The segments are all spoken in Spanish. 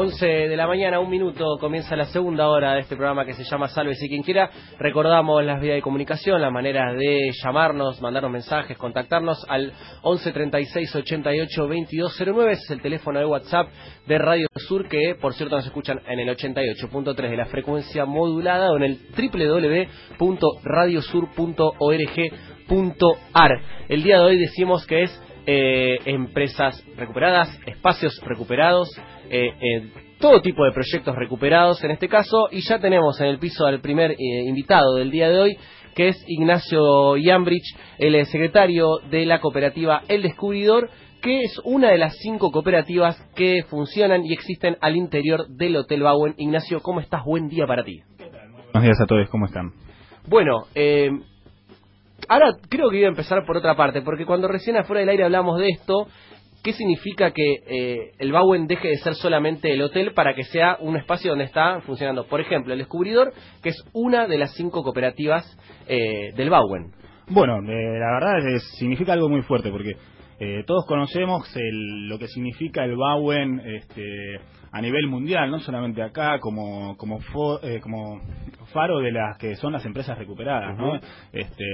11 de la mañana, un minuto, comienza la segunda hora de este programa que se llama Salve si quien quiera. Recordamos las vías de comunicación, la manera de llamarnos, mandarnos mensajes, contactarnos al 11 36 88 2209. es el teléfono de WhatsApp de Radio Sur, que por cierto nos escuchan en el 88.3 de la frecuencia modulada o en el www.radiosur.org.ar. El día de hoy decimos que es eh, empresas recuperadas, espacios recuperados, eh, eh, todo tipo de proyectos recuperados en este caso, y ya tenemos en el piso al primer invitado del día de hoy, que es Ignacio Yambrich, el secretario de la cooperativa El Descubridor, que es una de las cinco cooperativas que funcionan y existen al interior del Hotel Bauen. Ignacio, ¿cómo estás? Buen día para ti. Buenos días a todos, ¿cómo están? Bueno, eh, ahora creo que iba a empezar por otra parte, porque cuando recién afuera del aire hablamos de esto, ¿qué significa que eh, el Bauen deje de ser solamente el hotel para que sea un espacio donde está funcionando? Por ejemplo, el Descubridor, que es una de las cinco cooperativas eh, del Bauen. Bueno, eh, la verdad es, significa algo muy fuerte, porque todos conocemos lo que significa el Bauen este, a nivel mundial, no solamente acá, como, como, como faro de las que son las empresas recuperadas, ¿no? Este,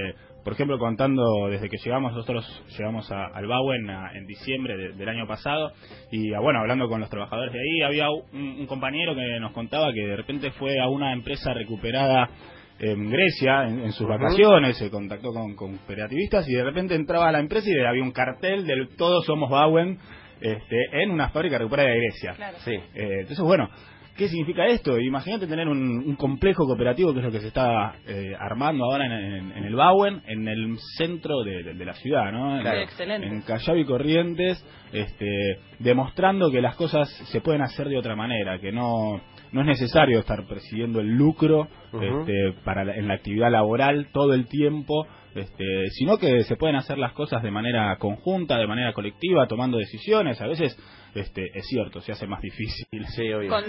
por ejemplo, contando desde que llegamos, nosotros llegamos a, al Bauen en diciembre del año pasado y ah, bueno, hablando con los trabajadores de ahí, había un, compañero que nos contaba que de repente fue a una empresa recuperada en Grecia en, sus vacaciones, se contactó con, cooperativistas y de repente entraba a la empresa y había un cartel del Todos somos Bauen este, en una fábrica recuperada de Grecia. Sí. Eh, entonces, bueno, ¿Qué significa esto? Imagínate tener un, complejo cooperativo, que es lo que se está eh, armando ahora en, el Bauen, en el centro de, la ciudad, ¿no? excelente. En Callao y Corrientes, este, demostrando que las cosas se pueden hacer de otra manera, que no, no es necesario estar persiguiendo el lucro este, para en la actividad laboral todo el tiempo, este, sino que se pueden hacer las cosas de manera conjunta, de manera colectiva, tomando decisiones. A veces este, es cierto, se hace más difícil. Con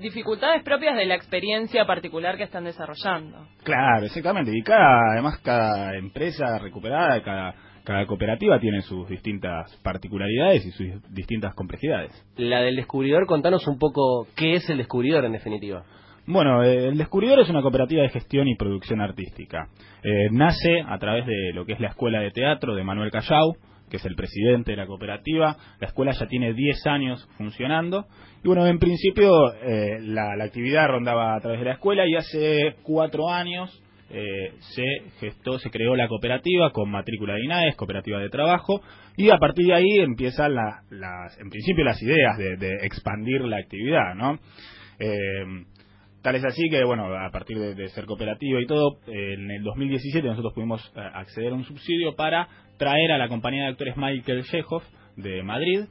dificultades propias de la experiencia particular que están desarrollando. Claro, exactamente. Y cada, además, cada empresa recuperada, cada, cada cooperativa tiene sus distintas particularidades y sus distintas complejidades. La del descubridor, contanos un poco qué es el descubridor en definitiva. Bueno, eh, el Descubridor es una cooperativa de gestión y producción artística. Eh, nace a través de lo que es la Escuela de Teatro de Manuel Callao, que es el presidente de la cooperativa. La escuela ya tiene 10 años funcionando. Y bueno, en principio eh, la, actividad rondaba a través de la escuela y hace cuatro años se gestó, se creó la cooperativa con matrícula de INAES, cooperativa de trabajo, y a partir de ahí empiezan las, en principio las ideas de, de expandir la actividad, ¿no? Tal es así que, bueno, a partir de, ser cooperativa y todo, en el 2017 nosotros pudimos eh, acceder a un subsidio para traer a la compañía de actores Michael Chekhov de Madrid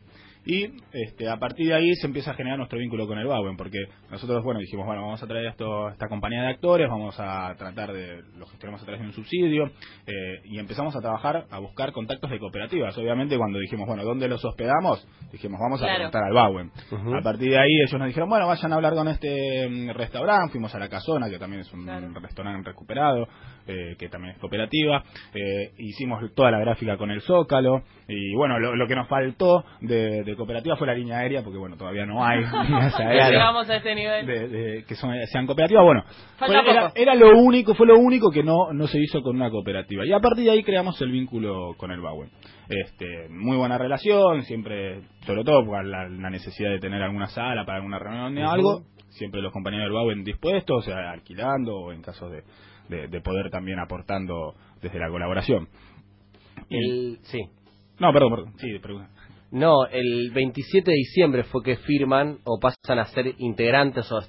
y este, a partir de ahí se empieza a generar nuestro vínculo con el Bauen, porque nosotros, bueno, dijimos, bueno, vamos a traer esto, esta compañía de actores, vamos a tratar de, lo gestionamos a través de un subsidio, eh, y empezamos a trabajar, a buscar contactos de cooperativas. Obviamente, cuando dijimos, bueno, ¿dónde los hospedamos? Dijimos, vamos a preguntar al Bauen. A partir de ahí, ellos nos dijeron, bueno, vayan a hablar con este mm, restaurante, fuimos a La Casona, que también es un restaurante recuperado, eh, que también es cooperativa, eh, hicimos toda la gráfica con el Zócalo, y bueno, lo, que nos faltó de cooperativa fue la línea aérea, porque bueno, todavía no hay líneas aéreas. Llegamos a este nivel. De, que son, sean cooperativas. Bueno, era, lo único, fue lo único que no, no se hizo con una cooperativa. Y a partir de ahí creamos el vínculo con el Bauen. Este, muy buena relación, siempre, sobre todo por la, necesidad de tener alguna sala para alguna reunión o algo, siempre los compañeros del Bauen dispuestos, o sea, alquilando o en caso de, de, poder también aportando desde la colaboración. El, sí. No, perdón, perdón. Sí, pregunta. No, el 27 de diciembre fue que firman o pasan a ser integrantes o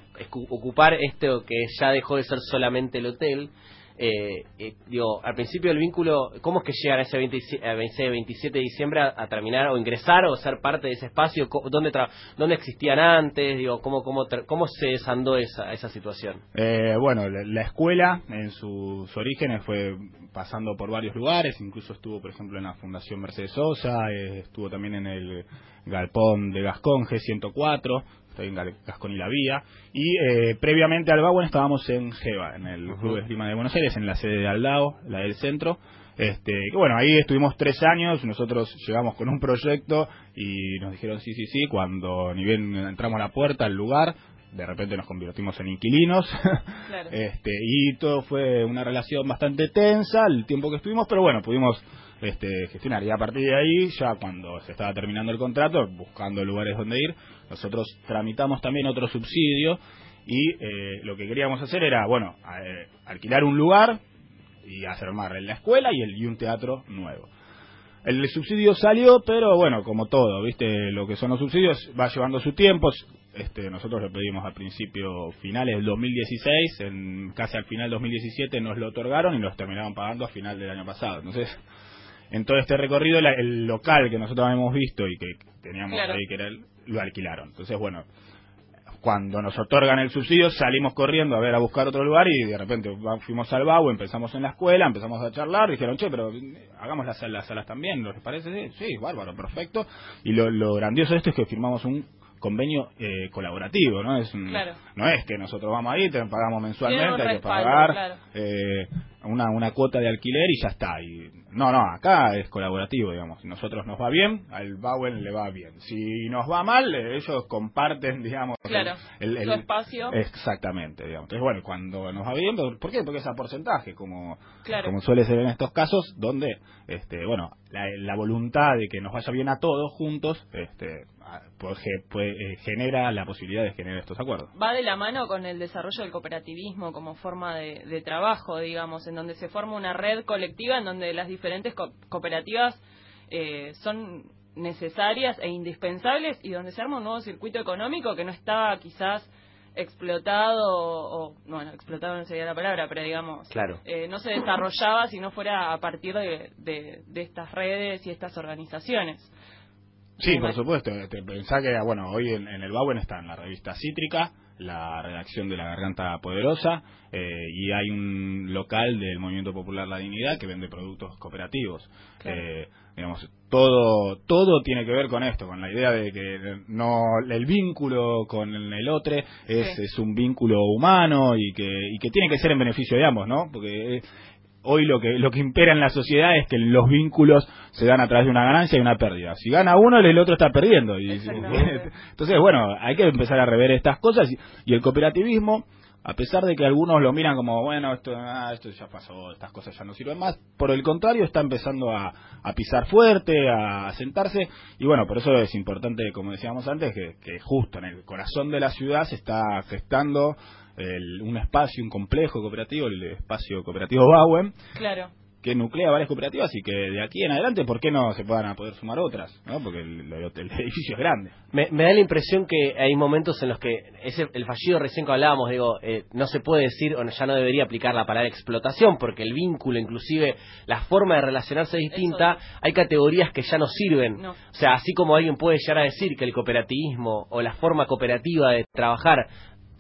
ocupar esto que ya dejó de ser solamente el hotel eh, eh, digo, al principio del vínculo, ¿cómo es que llegan a ese 26, 27 de diciembre a, terminar o ingresar o ser parte de ese espacio? ¿Dónde, tra dónde existían antes? Digo, ¿cómo, cómo, cómo se desandó esa, esa situación? Eh, bueno, la, escuela en sus orígenes fue pasando por varios lugares, incluso estuvo, por ejemplo, en la Fundación Mercedes Sosa, eh, estuvo también en el Galpón de Gasconge 104, estoy en Gascón y la Vía. Y eh, previamente al Bauen estábamos en Jeva, en el. Club de Esgrima de Buenos Aires, en la sede de Aldao, la del centro. Este, que bueno, ahí estuvimos tres años, nosotros llegamos con un proyecto y nos dijeron sí, sí, sí, cuando ni bien entramos a la puerta al lugar, de repente nos convertimos en inquilinos. Este, y todo fue una relación bastante tensa el tiempo que estuvimos, pero bueno, pudimos este, gestionar. Y a partir de ahí, ya cuando se estaba terminando el contrato, buscando lugares donde ir, nosotros tramitamos también otro subsidio y eh, lo que queríamos hacer era, bueno, eh, alquilar un lugar y hacer en la escuela y, el, y un teatro nuevo. El subsidio salió, pero bueno, como todo, ¿viste? Lo que son los subsidios va llevando su tiempo. Este, nosotros lo pedimos a principio finales del 2016, en casi al final del 2017 nos lo otorgaron y nos terminaron pagando a final del año pasado. Entonces, en todo este recorrido, el local que nosotros habíamos visto y que teníamos ahí, que era lo alquilaron. Entonces, bueno, cuando nos otorgan el subsidio salimos corriendo a ver a buscar otro lugar y de repente fuimos al BAU, empezamos en la escuela, empezamos a charlar, dijeron, che, pero hagamos las, las salas también, ¿les parece? Sí, bárbaro, perfecto. Y lo, lo grandioso de esto es que firmamos un convenio eh, colaborativo, ¿no? Es No es que nosotros vamos ahí, te pagamos mensualmente, hay que pagar eh, una, una cuota de alquiler y ya está. Y, no, no, acá es colaborativo, digamos. Si nosotros nos va bien, al Bowen le va bien. Si nos va mal, eh, ellos comparten, digamos, el, espacio. Exactamente, digamos. Entonces, bueno, cuando nos va bien, ¿por qué? Porque es a porcentaje, como, como suele ser en estos casos, donde, este, bueno, la, la voluntad de que nos vaya bien a todos juntos, este, pues, pues, genera la posibilidad de generar estos acuerdos. Va de la mano con el desarrollo del cooperativismo como forma de, trabajo, digamos, en donde se forma una red colectiva en donde las diferentes cooperativas eh, son necesarias e indispensables y donde se arma un nuevo circuito económico que no estaba quizás explotado o, bueno explotado no sería la palabra pero digamos claro. Eh, no se desarrollaba si no fuera a partir de, de estas redes y estas organizaciones Sí, por supuesto. Pensá que, bueno, hoy en, el Bauen está en la revista Cítrica, la redacción de La Garganta Poderosa, eh, y hay un local del Movimiento Popular La Dignidad que vende productos cooperativos. Eh, digamos, todo, todo tiene que ver con esto, con la idea de que no el vínculo con el otro es, es un vínculo humano y que, y que tiene que ser en beneficio de ambos, ¿no? Porque hoy lo que lo que impera en la sociedad es que los vínculos se dan a través de una ganancia y una pérdida. Si gana uno, el otro está perdiendo. Y, entonces, bueno, hay que empezar a rever estas cosas y, el cooperativismo, a pesar de que algunos lo miran como, bueno, esto, ah, esto ya pasó, estas cosas ya no sirven más, por el contrario, está empezando a, pisar fuerte, a sentarse, y bueno, por eso es importante, como decíamos antes, que, que justo en el corazón de la ciudad se está gestando un espacio, un complejo cooperativo, el espacio cooperativo Bauen. Claro que nuclea varias cooperativas y que de aquí en adelante, ¿por qué no se puedan poder sumar otras? ¿no? Porque el, edificio es grande. Me, da la impresión que hay momentos en los que ese, el fallido recién que hablábamos, digo, eh, no se puede decir, o ya no debería aplicar la palabra explotación, porque el vínculo, inclusive la forma de relacionarse es distinta, hay categorías que ya no sirven. O sea, así como alguien puede llegar a decir que el cooperativismo o la forma cooperativa de trabajar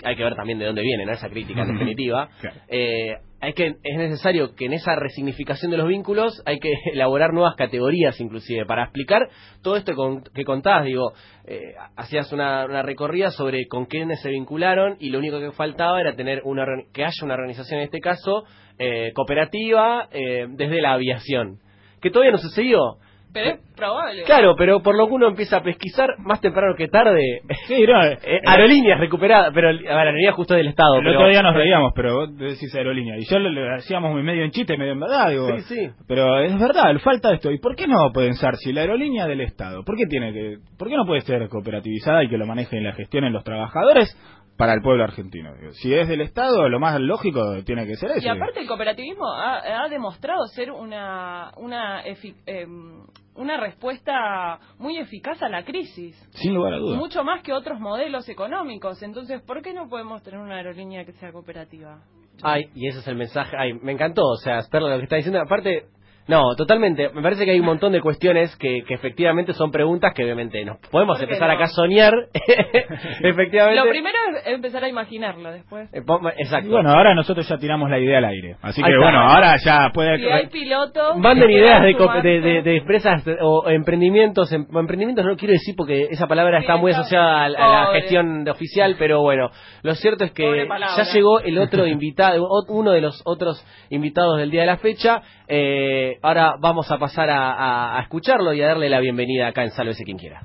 hay que ver también de dónde viene ¿no? esa crítica en definitiva. Eh, hay que es necesario que en esa resignificación de los vínculos hay que elaborar nuevas categorías inclusive para explicar todo esto que contabas digo eh, hacías una, recorrida sobre con quiénes se vincularon y lo único que faltaba era tener una que haya una organización en este caso eh, cooperativa desde la aviación. Que todavía no sucedió pero es probable. Claro, pero por lo que uno empieza a pesquisar, más temprano que tarde, sí, no, eh, eh, aerolíneas recuperadas, pero a ver, aerolíneas justo del Estado. El otro día nos veíamos, pero vos decís aerolínea. Y yo le, hacíamos medio en chiste, medio en verdad, digo. Sí, sí. Pero es verdad, falta esto. ¿Y por qué no pensar si la aerolínea del Estado, por qué tiene que, por qué no puede ser cooperativizada y que lo manejen y la gestionen los trabajadores? Para el pueblo argentino. Si es del Estado, lo más lógico tiene que ser eso. Y aparte el cooperativismo ha, demostrado ser una una em, una respuesta muy eficaz a la crisis. Sin lugar a dudas. Mucho más que otros modelos económicos. Entonces, ¿por qué no podemos tener una aerolínea que sea cooperativa? Ay, y ese es el mensaje. Ay, me encantó. O sea, espero lo que está diciendo. Aparte, no, totalmente. Me parece que hay un montón de cuestiones que, que efectivamente son preguntas que obviamente nos podemos empezar acá a soñar. efectivamente. Lo primero es empezar a imaginarlo después. Eh, exacto. bueno, ahora nosotros ya tiramos la idea al aire. Así que bueno, ahora ya puede... Si hay pilotos... Manden ideas de, de, empresas o emprendimientos. Em, emprendimientos no quiero decir porque esa palabra está muy asociada a, la gestión de oficial, pero bueno, lo cierto es que ya llegó el otro invitado, uno de los otros invitados del día de la fecha. Eh, ahora vamos a pasar a, a escucharlo y a darle la bienvenida acá en Sálvese quien quiera.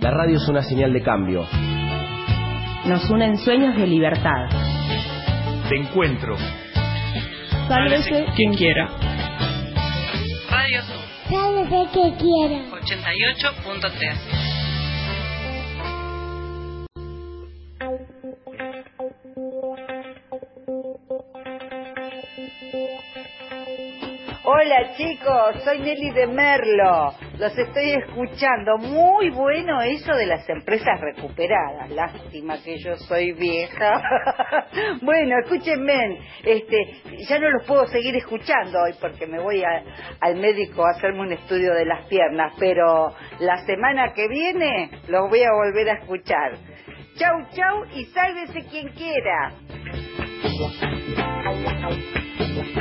La radio es una señal de cambio. Nos unen sueños de libertad. De encuentro. Sálvese quien quiera. Radio Sur Sálvese quien quiera. 88.3. Hola chicos, soy Nelly de Merlo. Los estoy escuchando. Muy bueno eso de las empresas recuperadas. Lástima que yo soy vieja. bueno, escúchenme. Este, ya no los puedo seguir escuchando hoy porque me voy al médico a hacerme un estudio de las piernas, pero la semana que viene los voy a volver a escuchar. Chau, chau y sálvese quien quiera. Thank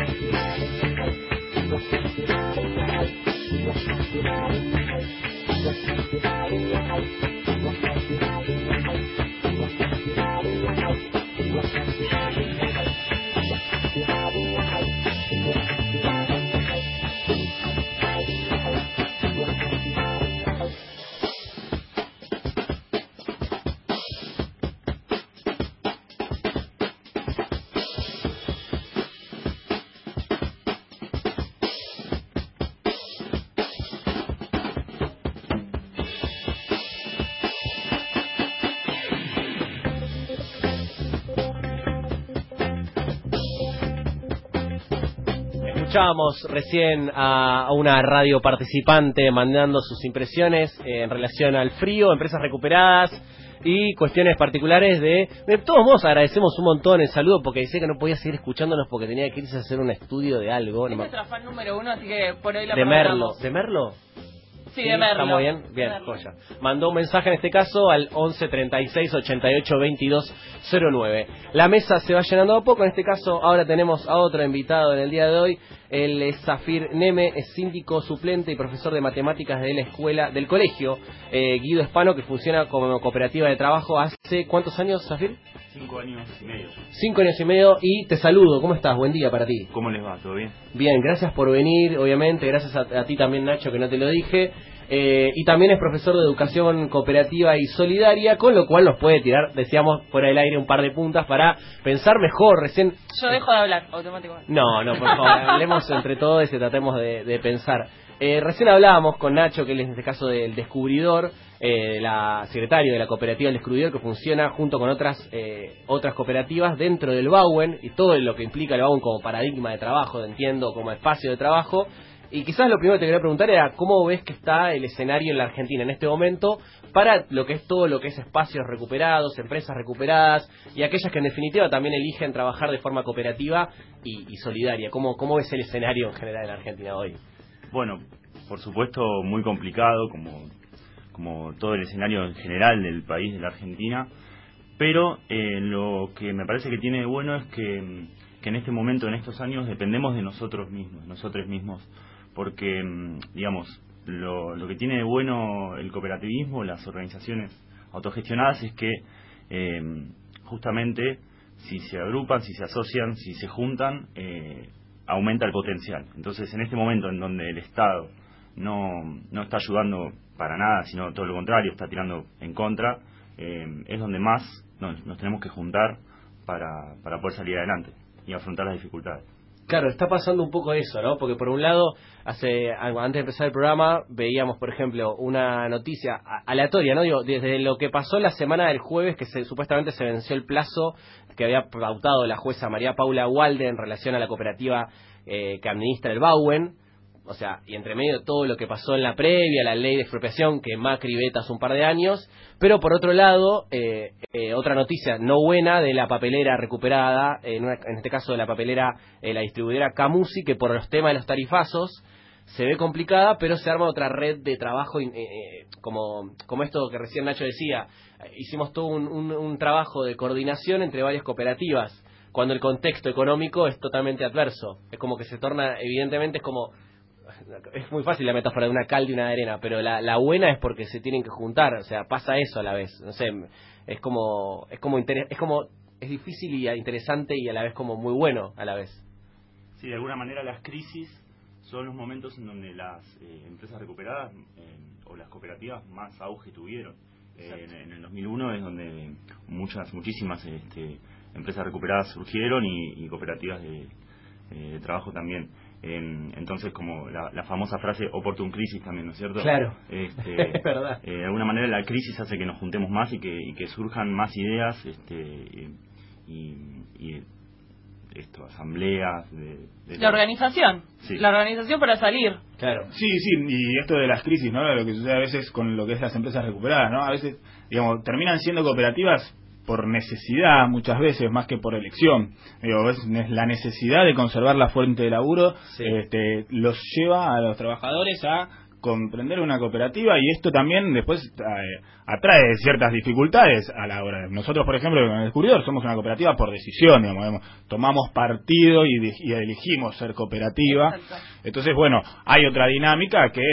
you. Escuchábamos recién a una radio participante mandando sus impresiones en relación al frío, empresas recuperadas y cuestiones particulares de... De todos modos agradecemos un montón el saludo porque decía que no podía seguir escuchándonos porque tenía que irse a hacer un estudio de algo. Es no fan número uno, así que por hoy la de Merlo. ¿De Merlo? Sí, de Merlo. ¿Está muy bien? Bien, joya. Mandó un mensaje en este caso al 11 36 88 22 09. La mesa se va llenando a poco. En este caso, ahora tenemos a otro invitado en el día de hoy. Él es Zafir Neme, es síndico suplente y profesor de matemáticas de la escuela, del colegio eh, Guido Hispano, que funciona como cooperativa de trabajo hace ¿cuántos años, Zafir? Cinco años y medio. Cinco años y medio. Y te saludo. ¿Cómo estás? Buen día para ti. ¿Cómo les va? ¿Todo bien? Bien, gracias por venir, obviamente, gracias a, a ti también Nacho que no te lo dije, Eh, y también es profesor de educación cooperativa y solidaria, con lo cual nos puede tirar, decíamos, fuera del aire un par de puntas para pensar mejor, recién... Yo dejo de hablar automáticamente. No, no, por favor, hablemos entre todos y tratemos de, de pensar. Eh, recién hablábamos con Nacho, que él es en este caso del descubridor, eh, la secretario de la cooperativa del descubridor, que funciona junto con otras eh, otras cooperativas dentro del Bauen y todo lo que implica el Bauen como paradigma de trabajo, entiendo, como espacio de trabajo. Y quizás lo primero que te quería preguntar era cómo ves que está el escenario en la Argentina en este momento para lo que es todo lo que es espacios recuperados, empresas recuperadas y aquellas que en definitiva también eligen trabajar de forma cooperativa y, solidaria. ¿Cómo, ¿Cómo ves el escenario en general en la Argentina hoy? Bueno, por supuesto muy complicado, como, como todo el escenario en general del país, de la Argentina, pero eh, lo que me parece que tiene de bueno es que, que en este momento, en estos años, dependemos de nosotros mismos, nosotros mismos, porque, mm, digamos, lo, lo que tiene de bueno el cooperativismo, las organizaciones autogestionadas, es que eh, justamente si se agrupan, si se asocian, si se juntan, eh, aumenta el potencial. Entonces, en este momento en donde el Estado no, no está ayudando para nada, sino todo lo contrario, está tirando en contra, eh, es donde más nos, nos tenemos que juntar para, para poder salir adelante y afrontar las dificultades. Claro, está pasando un poco eso, ¿no? Porque por un lado, hace antes de empezar el programa, veíamos, por ejemplo, una noticia aleatoria, ¿no? Digo, desde lo que pasó la semana del jueves, que se, supuestamente se venció el plazo que había pautado la jueza María Paula Walde en relación a la cooperativa eh, que administra el Bauen, o sea, y entre medio todo lo que pasó en la previa, la ley de expropiación que Macri veta hace un par de años, pero por otro lado, eh, eh, otra noticia no buena de la papelera recuperada, en, una- en este caso de la papelera, eh, la distribuidora Camusi, que por los temas de los tarifazos se ve complicada, pero se arma otra red de trabajo, eh, eh, como, como esto que recién Nacho decía, hicimos todo un- un trabajo de coordinación entre varias cooperativas, cuando el contexto económico es totalmente adverso, es como que se torna, evidentemente es como es muy fácil la metáfora de una cal y una arena, pero la, la buena es porque se tienen que juntar, o sea, pasa eso a la vez, no sé, es como, es como, inter- es como, es difícil y interesante y a la vez como muy bueno a la vez. Sí, de alguna manera las crisis son los momentos en donde las eh, empresas recuperadas eh, o las cooperativas más auge tuvieron. Eh, en, en el 2001 es donde muchas, muchísimas este, empresas recuperadas surgieron y, y cooperativas de, eh, de trabajo también. En- entonces, como la, la famosa frase oportun crisis también, ¿no es cierto? Claro. Este, Es verdad. eh, de alguna manera la crisis hace que nos juntemos más y que, y que surjan más ideas este, y, y esto, asambleas de, de La organización. Sí. La organización para salir. Claro. Sí, sí, y esto de las crisis, ¿no? Lo que sucede a veces con lo que es las empresas recuperadas, ¿no? A veces, digamos, terminan siendo cooperativas por necesidad muchas veces más que por elección. Digo, es la necesidad de conservar la fuente de laburo Sí. este, los lleva a los trabajadores a comprender una cooperativa y esto también después eh, atrae ciertas dificultades a la hora de nosotros por ejemplo en el descubridor somos una cooperativa por decisión digamos, digamos, tomamos partido y, y elegimos ser cooperativa Exacto. entonces, bueno, hay otra dinámica que,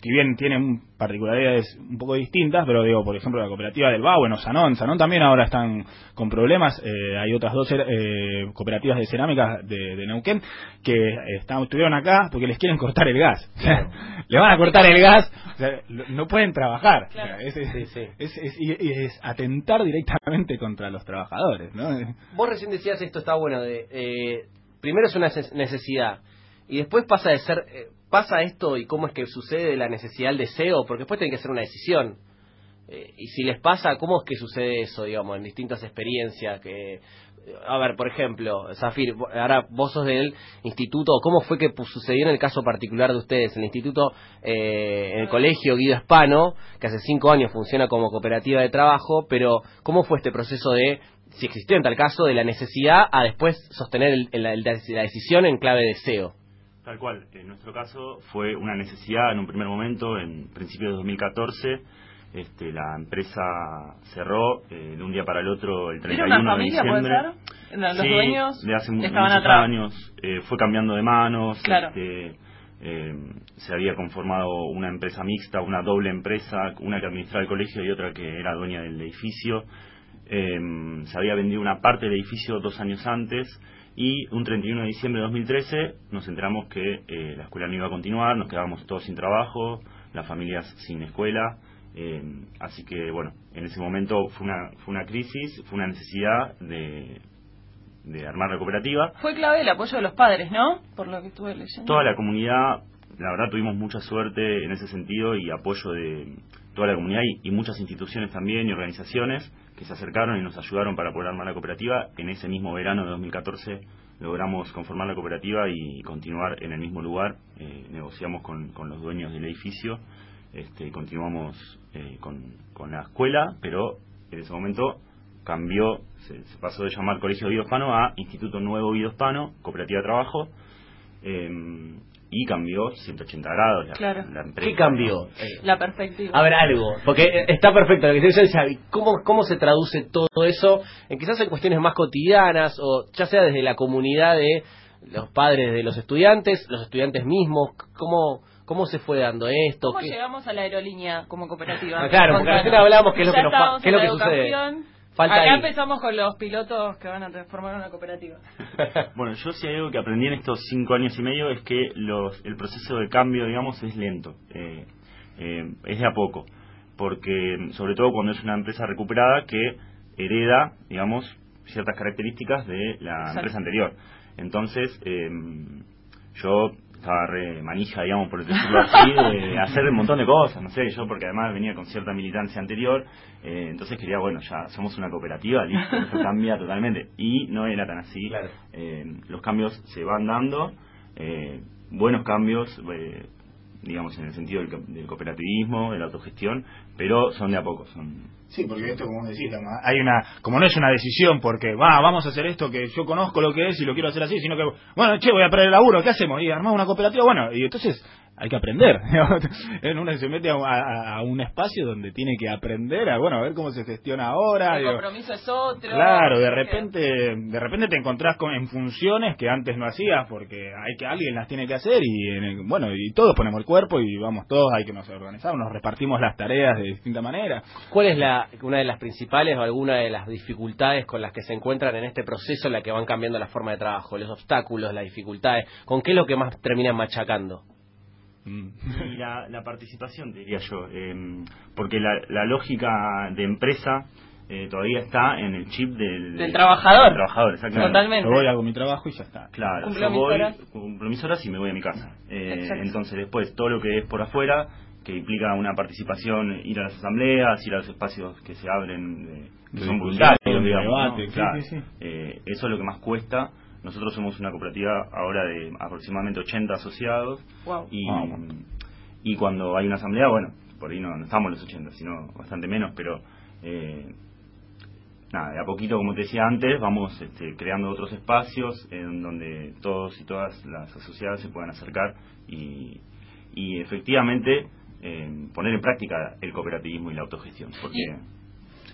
si bien tienen particularidades un poco distintas, pero digo, por ejemplo, la cooperativa del Bau, bueno, Sanón, Sanón también ahora están con problemas, eh, hay otras dos eh, cooperativas de cerámica de, de Neuquén que están, estuvieron acá porque les quieren cortar el gas. Le van a cortar el gas, o sea, lo- no pueden trabajar. O sea, Claro. es, es- Sí, sí. es- es- y- y es atentar directamente contra los trabajadores, ¿no? Vos recién decías esto está bueno de eh, primero es una neces- necesidad y después pasa de ser eh, pasa esto y cómo es que sucede la necesidad al deseo porque después tiene que ser una decisión Eh, y si les pasa cómo es que sucede eso digamos en distintas experiencias que a ver por ejemplo Zafir ahora vos sos del instituto cómo fue que sucedió en el caso particular de ustedes en el instituto eh, en el colegio Guido Hispano que hace cinco años funciona como cooperativa de trabajo pero cómo fue este proceso de si existió en tal caso, de la necesidad a después sostener el- la decisión en clave de deseo. Tal cual. En nuestro caso fue una necesidad en un primer momento, en principios de 2014. Este, la empresa cerró eh, de un día para el otro el 31 ¿Era una de familia, puede diciembre. ser? ¿Los Sí, dueños de hace estaban muchos atrás? años eh, fue cambiando de manos. Claro. este, eh, se había conformado una empresa mixta, una doble empresa, una que administraba el colegio y otra que era dueña del edificio. Se había vendido una parte del edificio dos años antes y un 31 de diciembre de 2013 nos enteramos que eh, la escuela no iba a continuar, nos quedábamos todos sin trabajo, las familias sin escuela. eh, así que bueno, en ese momento fue una, fue una crisis, fue una necesidad de, de armar la cooperativa. Fue clave el apoyo de los padres, ¿no? Por lo que estuve leyendo. Toda la comunidad, la verdad tuvimos mucha suerte en ese sentido y apoyo de toda la comunidad y, muchas instituciones también y organizaciones que se acercaron y nos ayudaron para poder armar la cooperativa. En ese mismo verano de 2014 logramos conformar la cooperativa y continuar en el mismo lugar. Eh, negociamos con, los dueños del edificio, este, continuamos eh, con, la escuela, pero en ese momento cambió, se, pasó de llamar Colegio Guido Hispano a Instituto Nuevo Guido Hispano, Cooperativa de Trabajo, eh, y cambió 180 grados la, Claro. la empresa. ¿Qué cambió? La perspectiva. A ver, algo, porque eh, está perfecto lo que dice Xavi. ¿Cómo, ¿Cómo se traduce todo eso en quizás en cuestiones más cotidianas o ya sea desde la comunidad de los padres de los estudiantes, los estudiantes mismos? ¿Cómo, cómo se fue dando esto? ¿Cómo ¿Qué- llegamos a la aerolínea como cooperativa? Ah, claro, porque hablábamos qué es lo que nos qué es lo que sucede. Falta Acá ahí. empezamos con los pilotos que van a transformar una cooperativa. Bueno, yo si hay algo que aprendí en estos cinco años y medio es que los, el proceso de cambio, digamos, es lento, eh, eh, es de a poco, porque sobre todo cuando es una empresa recuperada que hereda, digamos, ciertas características de la Exacto. empresa anterior. Entonces, eh, yo estaba re manija, digamos, por decirlo así, de hacer un montón de cosas, no sé, yo porque además venía con cierta militancia anterior, eh, entonces quería, bueno, ya somos una cooperativa, listo, eso cambia totalmente. Y no era tan así. Claro. Eh, los cambios se van dando, eh, buenos cambios, eh, digamos, en el sentido del cooperativismo, de la autogestión, pero son de a poco, son Sí, porque esto, como decís, hay una, como no es una decisión porque, va, vamos a hacer esto que yo conozco lo que es y lo quiero hacer así, sino que, bueno, che, voy a perder el laburo, ¿qué hacemos? Y armamos una cooperativa, bueno, y entonces hay que aprender. En uno se mete a, a- a un espacio donde tiene que aprender a, bueno, a ver cómo se gestiona ahora. El digo, compromiso es otro. Claro, de repente, de repente te encontrás con, en funciones que antes no hacías porque hay que alguien las tiene que hacer y en el- bueno y todos ponemos el cuerpo y vamos todos hay que nos organizamos, nos repartimos las tareas de distinta manera. ¿Cuál es la, una de las principales o alguna de las dificultades con las que se encuentran en este proceso en la que van cambiando la forma de trabajo, los obstáculos, las dificultades? ¿Con qué es lo que más terminan machacando? Y la, la participación, diría yo, em, porque la, la lógica de empresa eh, todavía está en el chip del, Del trabajador. del trabajador, exactamente. Totalmente. Yo voy, hago mi trabajo y ya está. Claro, Cumplo yo mis voy, horas. cumplo mis horas y me voy a mi casa. Eh, entonces después todo lo que es por afuera, que implica una participación, ir a las asambleas, ir a los espacios que se abren, eh, que De son voluntarios, digamos. ¿no? debate, sí, Claro. sí, sí. Eh, eso es lo que más cuesta. Nosotros somos una cooperativa ahora de aproximadamente 80 asociados Wow. y, Wow. y cuando hay una asamblea, bueno, por ahí no, no estamos los 80, sino bastante menos, pero eh, nada, de a poquito, como te decía antes, vamos este, creando otros espacios en donde todos y todas las asociadas se puedan acercar y, y efectivamente eh, poner en práctica el cooperativismo y la autogestión. Porque,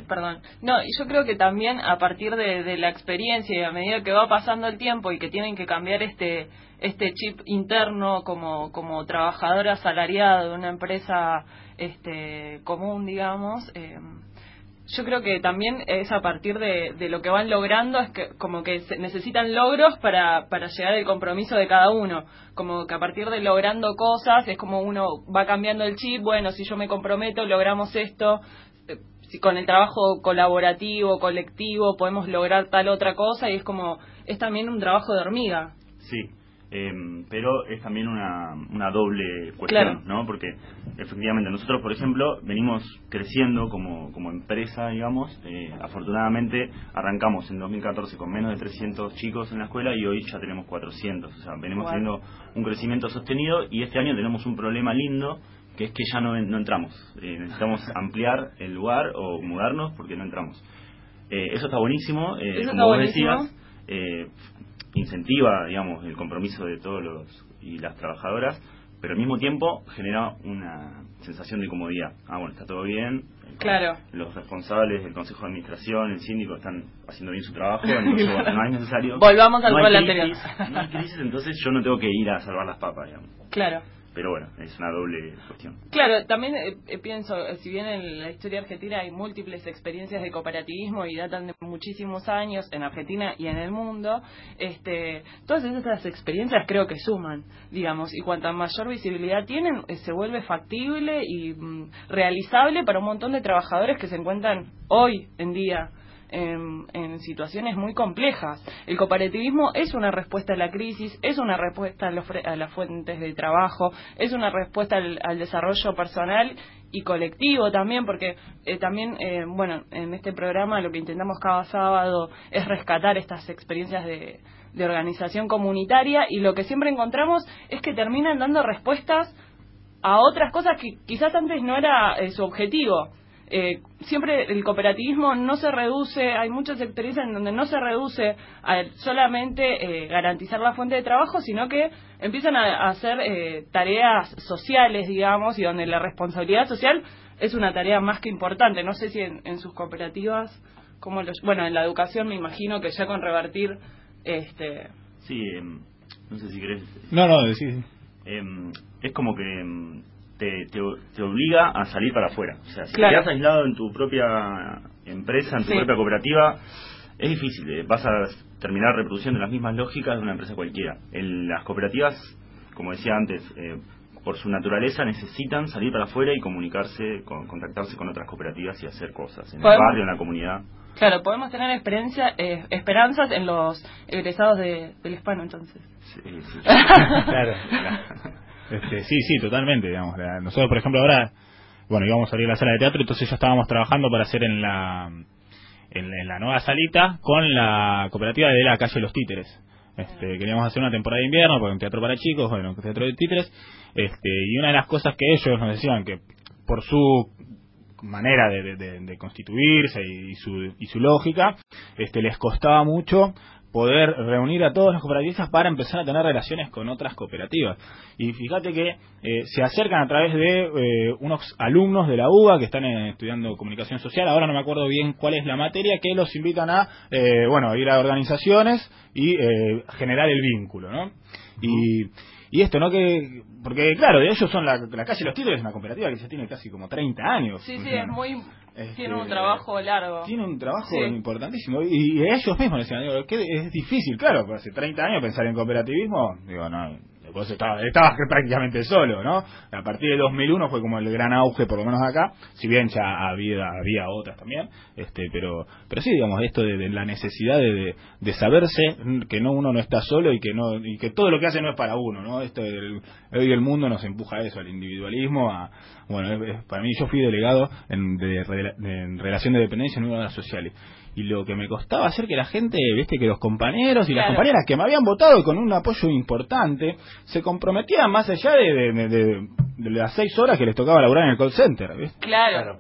Perdón. No, y yo creo que también a partir de, la experiencia y a medida que va pasando el tiempo y que tienen que cambiar este este chip interno como como trabajador asalariado de una empresa este común, digamos, eh, yo creo que también es a partir de, lo que van logrando, es que como que se- necesitan logros para, para llegar al compromiso de cada uno. Como que a partir de logrando cosas, es como uno va cambiando el chip, bueno, si yo me comprometo, logramos esto, si con el trabajo colaborativo, colectivo, podemos lograr tal otra cosa, y es como, es también un trabajo de hormiga. Sí, em, pero es también una, una doble cuestión, Claro. ¿no? Porque efectivamente nosotros, por ejemplo, venimos creciendo como, como empresa, digamos. Eh, afortunadamente arrancamos en 2014 con menos de 300 chicos en la escuela y hoy ya tenemos 400. O sea, venimos Wow. teniendo un crecimiento sostenido y este año tenemos un problema lindo que es que ya no, no entramos. Eh, necesitamos ampliar el lugar o mudarnos porque no entramos. Eh, eso está buenísimo, eh, Eso está como vos buenísimo. decías, eh, incentiva, digamos, el compromiso de todos los y las trabajadoras, pero al mismo tiempo genera una sensación de comodidad. Ah, bueno, está todo bien. Claro. Los responsables del Consejo de Administración, el síndico, están haciendo bien su trabajo, entonces bueno, no es necesario. Volvamos al no rol anterior. No hay crisis, entonces yo no tengo que ir a salvar las papas, digamos. Claro. Pero bueno, es una doble cuestión. Claro, también eh, eh, pienso, eh, si bien en la historia argentina hay múltiples experiencias de cooperativismo y datan de muchísimos años en Argentina y en el mundo, este, todas esas experiencias creo que suman, digamos, y cuanta mayor visibilidad tienen, eh, se vuelve factible y mm, realizable para un montón de trabajadores que se encuentran hoy en día en, en situaciones muy complejas. El cooperativismo es una respuesta a la crisis, es una respuesta a, los a las fuentes de trabajo, es una respuesta al, desarrollo personal y colectivo también, porque eh, también, eh, bueno, en este programa lo que intentamos cada sábado es rescatar estas experiencias de, de organización comunitaria y lo que siempre encontramos es que terminan dando respuestas a otras cosas que quizás antes no era eh, su objetivo. Eh, siempre el cooperativismo no se reduce, hay muchas experiencias en donde no se reduce a solamente eh, garantizar la fuente de trabajo, sino que empiezan a, a hacer eh, tareas sociales, digamos, y donde la responsabilidad social es una tarea más que importante. No sé si en, en sus cooperativas, como los, bueno, en la educación me imagino que ya con revertir, este, Sí, em, no sé si querés No, no, decís. em, es como que em, te, te, te obliga a salir para afuera. O sea, si Claro. te quedas aislado en tu propia empresa, en tu Sí. propia cooperativa, es difícil. eh, Vas a terminar reproduciendo las mismas lógicas de una empresa cualquiera. En las cooperativas, como decía antes, eh, por su naturaleza necesitan salir para afuera y comunicarse, con- contactarse con otras cooperativas y hacer cosas en el barrio, en la comunidad. claro, podemos tener experiencia, eh, esperanzas en los egresados de, del hispano entonces. Sí, sí. Claro. Este, sí, sí, totalmente, digamos. Nosotros, por ejemplo, ahora, bueno, íbamos a abrir la sala de teatro, entonces ya estábamos trabajando para hacer en la en, en la nueva salita con la cooperativa de la calle Los Títeres. Este, queríamos hacer una temporada de invierno, porque un teatro para chicos, bueno, un teatro de títeres, este, y una de las cosas que ellos nos decían que por su manera de, de- de- de constituirse y su, y su lógica, este, les costaba mucho poder reunir a todos los cooperativistas para empezar a tener relaciones con otras cooperativas. Y fíjate que eh, se acercan a través de eh, unos alumnos de la UBA que están eh, estudiando comunicación social, ahora no me acuerdo bien cuál es la materia, que los invitan a eh, bueno, ir a organizaciones y eh, generar el vínculo. ¿no? Y, y esto, ¿no? que Porque, claro, ellos son la, la calle Los Títulos, es una cooperativa que ya tiene casi como 30 años. Sí, sí, es muy... Este, tiene un trabajo largo. Tiene un trabajo Sí. importantísimo. Y, y ellos mismos decían, digo, que es difícil, claro, porque hace 30 años pensar en cooperativismo, digo, no, estabas, estabas prácticamente solo, ¿no? A partir de 2001 fue como el gran auge, por lo menos acá, si bien ya había, había otras también, este, pero, pero sí, digamos, esto de, de la necesidad de, de, saberse que no uno no está solo y que no y que todo lo que hace no es para uno, ¿no? Esto del- hoy el mundo nos empuja a eso, al individualismo, a, bueno, para mí yo fui delegado en, de- en relación de dependencia en una de las sociales y lo que me costaba hacer que la gente, viste, que los compañeros y las Claro. compañeras que me habían votado con un apoyo importante se comprometían más allá de, de, de- de- de las seis horas que les tocaba laburar en el call center, ¿viste? Claro.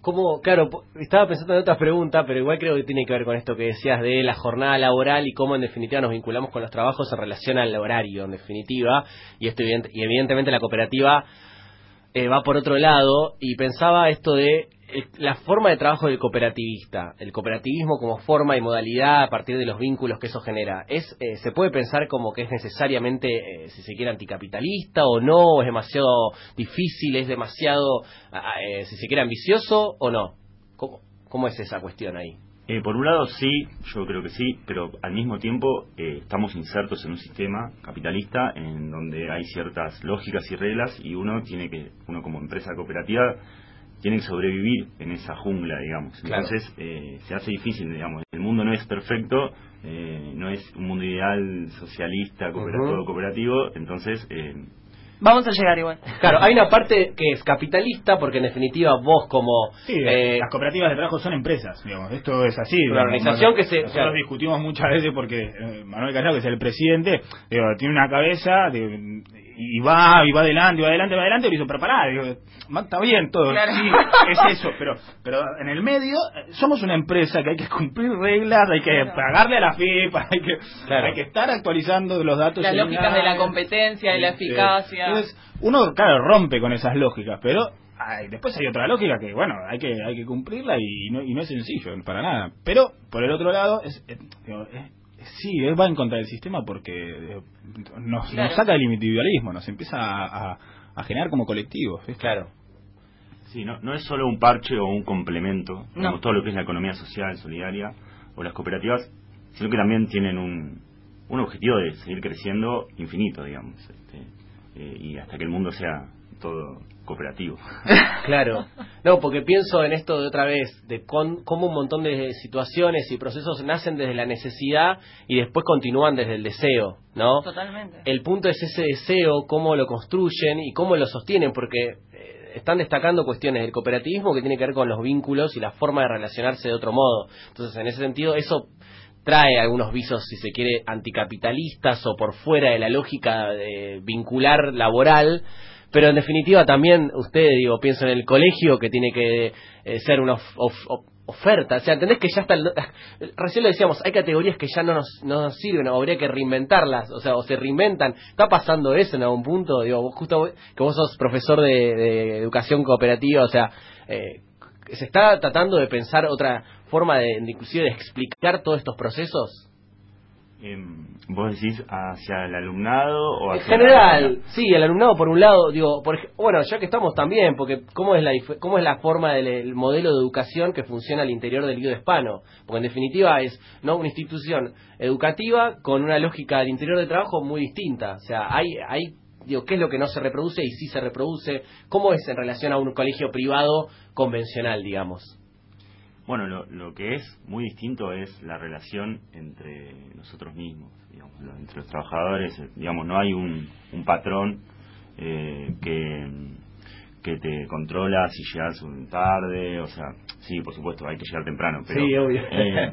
Como, claro, po- estaba pensando en otra pregunta, pero igual creo que tiene que ver con esto que decías de la jornada laboral y cómo en definitiva nos vinculamos con los trabajos en relación al horario, en definitiva. Y esto y evidentemente la cooperativa eh, va por otro lado y pensaba esto de eh, la forma de trabajo del cooperativista, el cooperativismo como forma y modalidad a partir de los vínculos que eso genera. Es eh, se puede pensar como que es necesariamente, si se quiere, anticapitalista o no, o es demasiado difícil, es demasiado, si se quiere, ambicioso o no. ¿Cómo, cómo es esa cuestión ahí? Eh, por un lado sí, yo creo que sí, pero al mismo tiempo eh, estamos insertos en un sistema capitalista en donde hay ciertas lógicas y reglas y uno tiene que, uno como empresa cooperativa tiene que sobrevivir en esa jungla, digamos. Claro. Entonces eh, se hace difícil, digamos. El mundo no es perfecto, eh, no es un mundo ideal socialista, cooperativo, Ujú. cooperativo, entonces eh, Vamos a llegar igual. Claro, hay una parte que es capitalista porque en definitiva vos como... Sí, eh, las cooperativas de trabajo son empresas, digamos, esto es así. Una digamos, organización que se- Nosotros claro. discutimos muchas veces porque eh, Manuel Callao, que es el presidente, digo, tiene una cabeza de- y va, y va adelante, y va adelante, va adelante, y le dice, pero pará, digo, "Ma, está bien todo, Claro. sí, es eso, pero pero en el medio eh, somos una empresa que hay que cumplir reglas, hay que Claro. pagarle a la FIFA, hay que, Claro. hay que estar actualizando los datos. Las lógicas de la competencia, de la eficacia. Entonces, uno, claro, rompe con esas lógicas, pero ay, después hay otra lógica que, bueno, hay que hay que cumplirla y no, y no es sencillo, para nada. Pero, por el otro lado, es, eh, digo, es- sí, va en contra del sistema porque eh, nos, Claro. nos saca del individualismo, nos empieza a, a- a generar como colectivos. ¿viste? Claro. Sí, no, no es solo un parche o un complemento, digamos, No. todo lo que es la economía social, solidaria o las cooperativas, sino que también tienen un, un objetivo de seguir creciendo infinito, digamos, este, eh, y hasta que el mundo sea todo cooperativo. Claro. No, porque pienso en esto de otra vez, de con- cómo un montón de situaciones y procesos nacen desde la necesidad y después continúan desde el deseo, ¿no? Totalmente. El punto es ese deseo, cómo lo construyen y cómo lo sostienen, porque eh, están destacando cuestiones del cooperativismo que tiene que ver con los vínculos y la forma de relacionarse de otro modo. Entonces, en ese sentido, eso trae algunos visos, si se quiere, anticapitalistas o por fuera de la lógica de vincular laboral, pero en definitiva también usted, digo, pienso en el colegio que tiene que eh, ser una of- of- of- oferta, o sea, entendés que ya está, el- recién lo decíamos, hay categorías que ya no nos, no nos sirven, o habría que reinventarlas, o sea, o se reinventan, está pasando eso en algún punto, digo, vos justo que vos sos profesor de, educación cooperativa, o sea, eh, se está tratando de pensar otra forma de inclusive de explicar todos estos procesos. Em, ¿Vos decís hacia el alumnado o En hacia general, sí, el alumnado por un lado, digo, por, bueno, ya que estamos también, porque cómo es la cómo es la forma del el modelo de educación que funciona al interior del Guido Hispano, porque en definitiva es no una institución educativa con una lógica del interior de trabajo muy distinta, o sea, hay hay digo, qué es lo que no se reproduce y sí se reproduce, cómo es en relación a un colegio privado convencional, digamos. Bueno, lo, lo que es muy distinto es la relación entre nosotros mismos, digamos, entre los trabajadores. eh, Digamos, no hay un, un patrón eh, que, que te controla si llegas tarde, o sea, sí, por supuesto, hay que llegar temprano, pero, Sí, obvio. eh,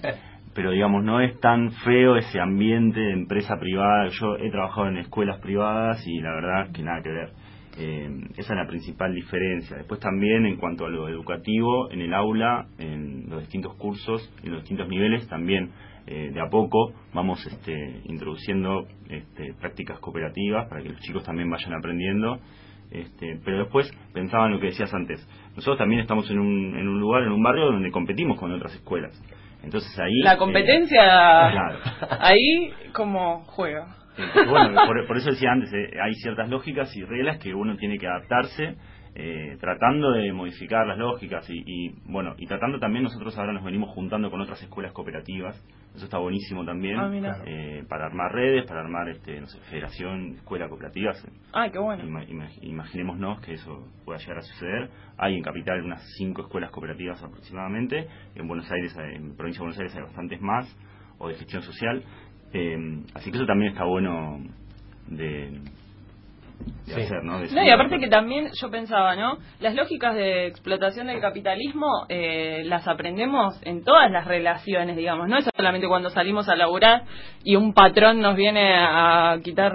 pero digamos, no es tan feo ese ambiente de empresa privada. Yo he trabajado en escuelas privadas y la verdad que nada que ver. Eh, esa es la principal diferencia. Después también en cuanto a lo educativo, en el aula, en los distintos cursos, en los distintos niveles, también eh, de a poco vamos este, introduciendo este, prácticas cooperativas para que los chicos también vayan aprendiendo. Este, pero después pensaba en lo que decías antes. Nosotros también estamos en un, en un lugar, en un barrio donde competimos con otras escuelas. Entonces ahí... La eh, competencia, claro. ahí como juega. Bueno, por, por, eso decía antes, eh, hay ciertas lógicas y reglas que uno tiene que adaptarse eh, tratando de modificar las lógicas y, bueno y tratando también nosotros ahora nos venimos juntando con otras escuelas cooperativas eso está buenísimo también Ah, eh, para armar redes para armar este no sé federación escuela cooperativas ah qué bueno. Ima- ima- imaginémonos que eso pueda llegar a suceder. Hay en capital unas cinco escuelas cooperativas aproximadamente en Buenos Aires en provincia de Buenos Aires hay bastantes más o de gestión social Eh, así que eso también está bueno de, de Sí. hacer no De No, y aparte que también yo pensaba, ¿no? Las lógicas de explotación del capitalismo eh, las aprendemos en todas las relaciones, digamos. No es solamente cuando salimos a laburar y un patrón nos viene a quitar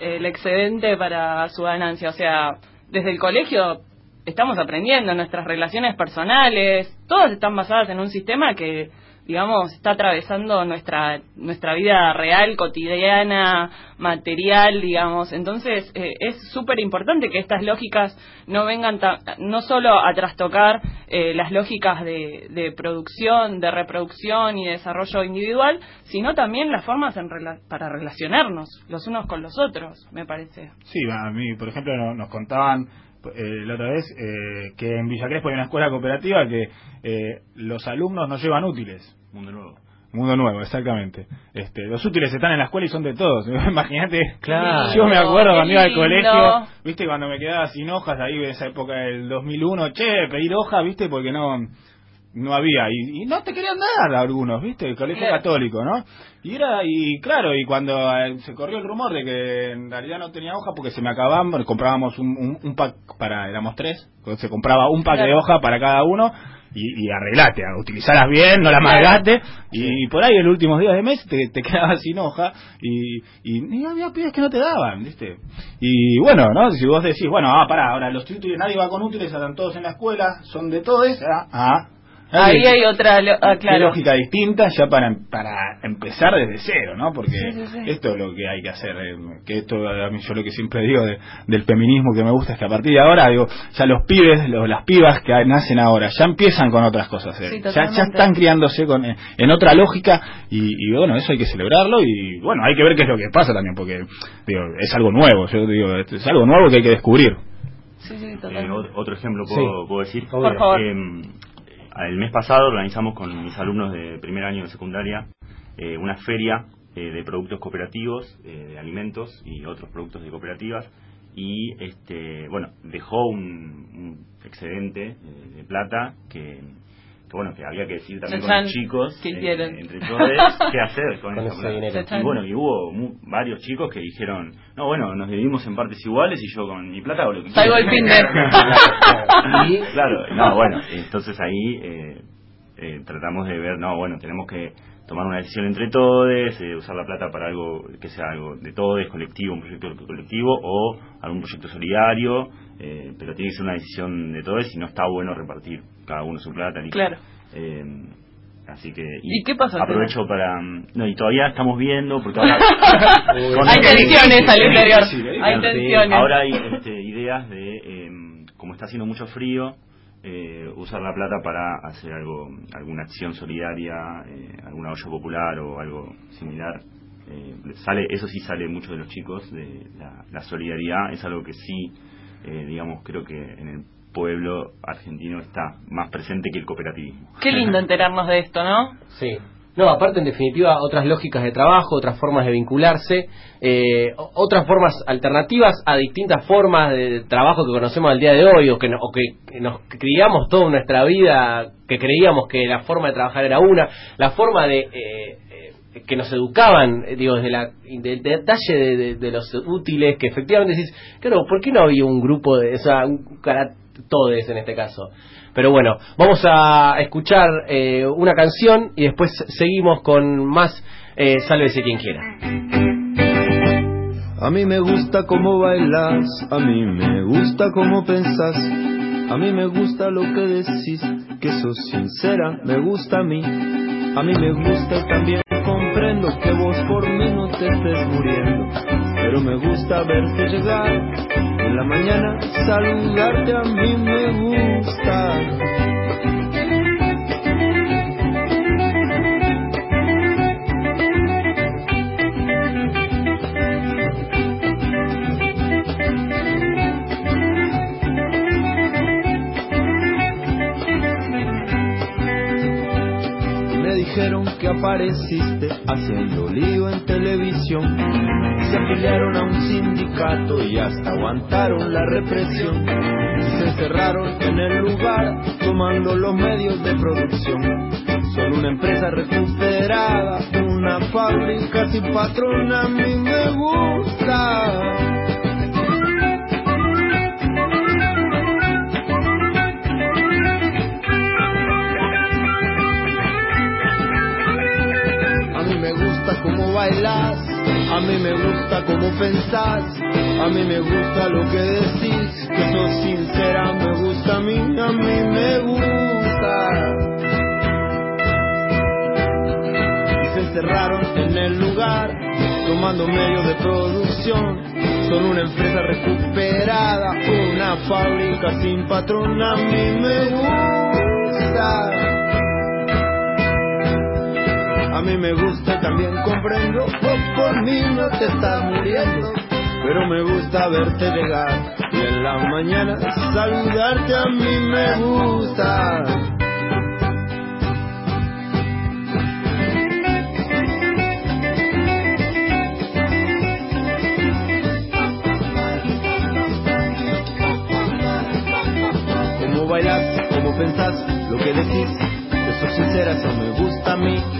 el excedente para su ganancia. O sea, desde el colegio estamos aprendiendo nuestras relaciones personales. Todas están basadas en un sistema que digamos, está atravesando nuestra nuestra vida real, cotidiana, material, digamos. Entonces, eh, es súper importante que estas lógicas no vengan ta- no solo a trastocar eh, las lógicas de, de producción, de reproducción y desarrollo individual, sino también las formas en rela- para relacionarnos los unos con los otros, me parece. Sí, a mí, por ejemplo, no- nos contaban eh, la otra vez eh, que en Villa Crespo una escuela cooperativa que eh, los alumnos no llevan útiles. Mundo Nuevo Mundo nuevo, exactamente. Este, los útiles están en la escuela y son de todos. Imagínate. Claro. Yo me acuerdo cuando iba al colegio, viste, cuando me quedaba sin hojas ahí en esa época del 2001, che, pedir hoja, viste, porque no no había y, y no te querían dar algunos, viste, el colegio Claro. católico, ¿no? Y era y claro, y cuando eh, se corrió el rumor de que en realidad no tenía hoja porque se me acababan, comprábamos un, un, un pack para éramos tres, se compraba un pack de hoja para cada uno y, y arreglate, a utilizarlas bien, no las malgaste y, por ahí en los últimos días de mes te, te quedabas sin hoja y, y, y había pibes que no te daban, ¿viste? Y bueno, ¿no? Si vos decís, bueno, ah, pará, ahora los útiles, nadie va con útiles, están todos en la escuela, son de todos, ah, ah. Ahí hay otra, lo- ah, claro. lógica distinta ya para, para empezar desde cero, ¿no? Porque Sí, sí, sí. esto es lo que hay que hacer. eh, que esto, a mí, yo lo que siempre digo de- del feminismo que me gusta es que a partir de ahora, digo, ya los pibes, los, las pibas que nacen ahora, ya empiezan con otras cosas. eh. Sí, ya, ya están criándose con, eh, en otra lógica y, y bueno, eso hay que celebrarlo y bueno, hay que ver qué es lo que pasa también, porque digo, es algo nuevo, yo digo, es algo nuevo que hay que descubrir. Sí, sí, totalmente. ot- otro ejemplo puedo, Sí. puedo decir. Por favor. El mes pasado organizamos con mis alumnos de primer año de secundaria eh, una feria eh, de productos cooperativos, eh, de alimentos y otros productos de cooperativas. Y este bueno dejó un, un excedente eh, de plata que, que, bueno que había que decir también con los chicos ¿qué eh, hicieron? entre todos qué hacer con, Con esa ese plata. y bueno y hubo mu- varios chicos que dijeron no bueno nos dividimos en partes iguales y yo con mi plata hago lo que Salgo quiera". el Tinder. Y claro, no, bueno, entonces ahí eh, eh, tratamos de ver, no, bueno, tenemos que tomar una decisión entre todos, eh, usar la plata para algo que sea algo de todos, colectivo, un proyecto colectivo o algún proyecto solidario, eh, pero tiene que ser una decisión de todos y no está bueno repartir cada uno su plata. ni- Claro. Eh, así que ¿Y qué pasó al aprovecho para mm, no y todavía estamos viendo porque ahora Hay tensiones al interior. Hay tensiones. Ahora hay este, ideas de, eh, como está haciendo mucho frío, eh, usar la plata para hacer algo, alguna acción solidaria, eh, alguna olla popular o algo similar. Eh, sale, eso sí sale mucho de los chicos, de la, la solidaridad es algo que sí, eh, digamos, creo que en el pueblo argentino está más presente que el cooperativismo. Qué lindo enterarnos de esto, ¿no? Sí. No, aparte, en definitiva, otras lógicas de trabajo, otras formas de vincularse, eh, otras formas alternativas a distintas formas de trabajo que conocemos al día de hoy o que, no- o que nos criamos toda nuestra vida, que creíamos que la forma de trabajar era una, la forma de... eh, que nos educaban, eh, digo, desde la, del detalle de, los útiles, que efectivamente decís, claro, ¿por qué no había un grupo de, o sea, un todes en este caso? Pero bueno, vamos a escuchar eh, una canción y después seguimos con más eh, Sálvese quien quiera. A mí me gusta cómo bailas, a mí me gusta cómo pensás, a mí me gusta lo que decís, que sos sincera, me gusta a mí, a mí me gusta también comprendo que vos por mí no te estés muriendo, pero me gusta verte llegar, en la mañana saludarte a mí me gusta. Apareciste haciendo lío en televisión. Se afiliaron a un sindicato y hasta aguantaron la represión. Se encerraron en el lugar tomando los medios de producción. Son una empresa recuperada, una fábrica sin patrón, a mí me gusta. Gusta cómo bailas, a mí me gusta cómo pensás, a mí me gusta lo que decís, que sos sincera, me gusta a mí, a mí me gusta. Y se encerraron en el lugar, tomando medios de producción. Son una empresa recuperada, una fábrica sin patrón, a mí me gusta. A mí me gusta, también comprendo, vos por mí no te estás muriendo, pero me gusta verte llegar y en la mañana saludarte a mí me gusta. Cómo bailas, cómo pensás, lo que decís, que sos sincera, eso me gusta a mí.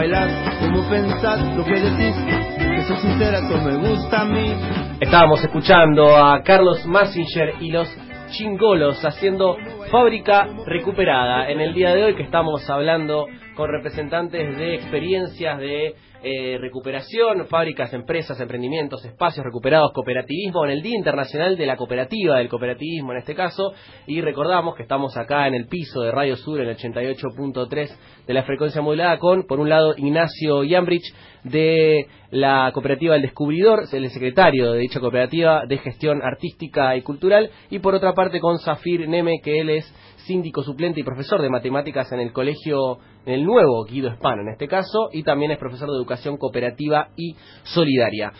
Pensás, lo que decís, que me gusta a mí. Estábamos escuchando a Carlos Massinger y los Chingolos haciendo fábrica recuperada en el día de hoy que estamos hablando con representantes de experiencias de eh, recuperación, fábricas, empresas, emprendimientos, espacios recuperados, cooperativismo en el Día Internacional de la Cooperativa, del cooperativismo en este caso, y recordamos que estamos acá en el piso de Radio Sur en el 88.3 de la frecuencia modulada con, por un lado, Ignacio Yambrich de la cooperativa El Descubridor, el secretario de dicha cooperativa de gestión artística y cultural, y por otra parte con Zafir Neme, que él es síndico suplente y profesor de matemáticas en el colegio, en el nuevo Guido Hispano en este caso, y también es profesor de educación cooperativa y solidaria.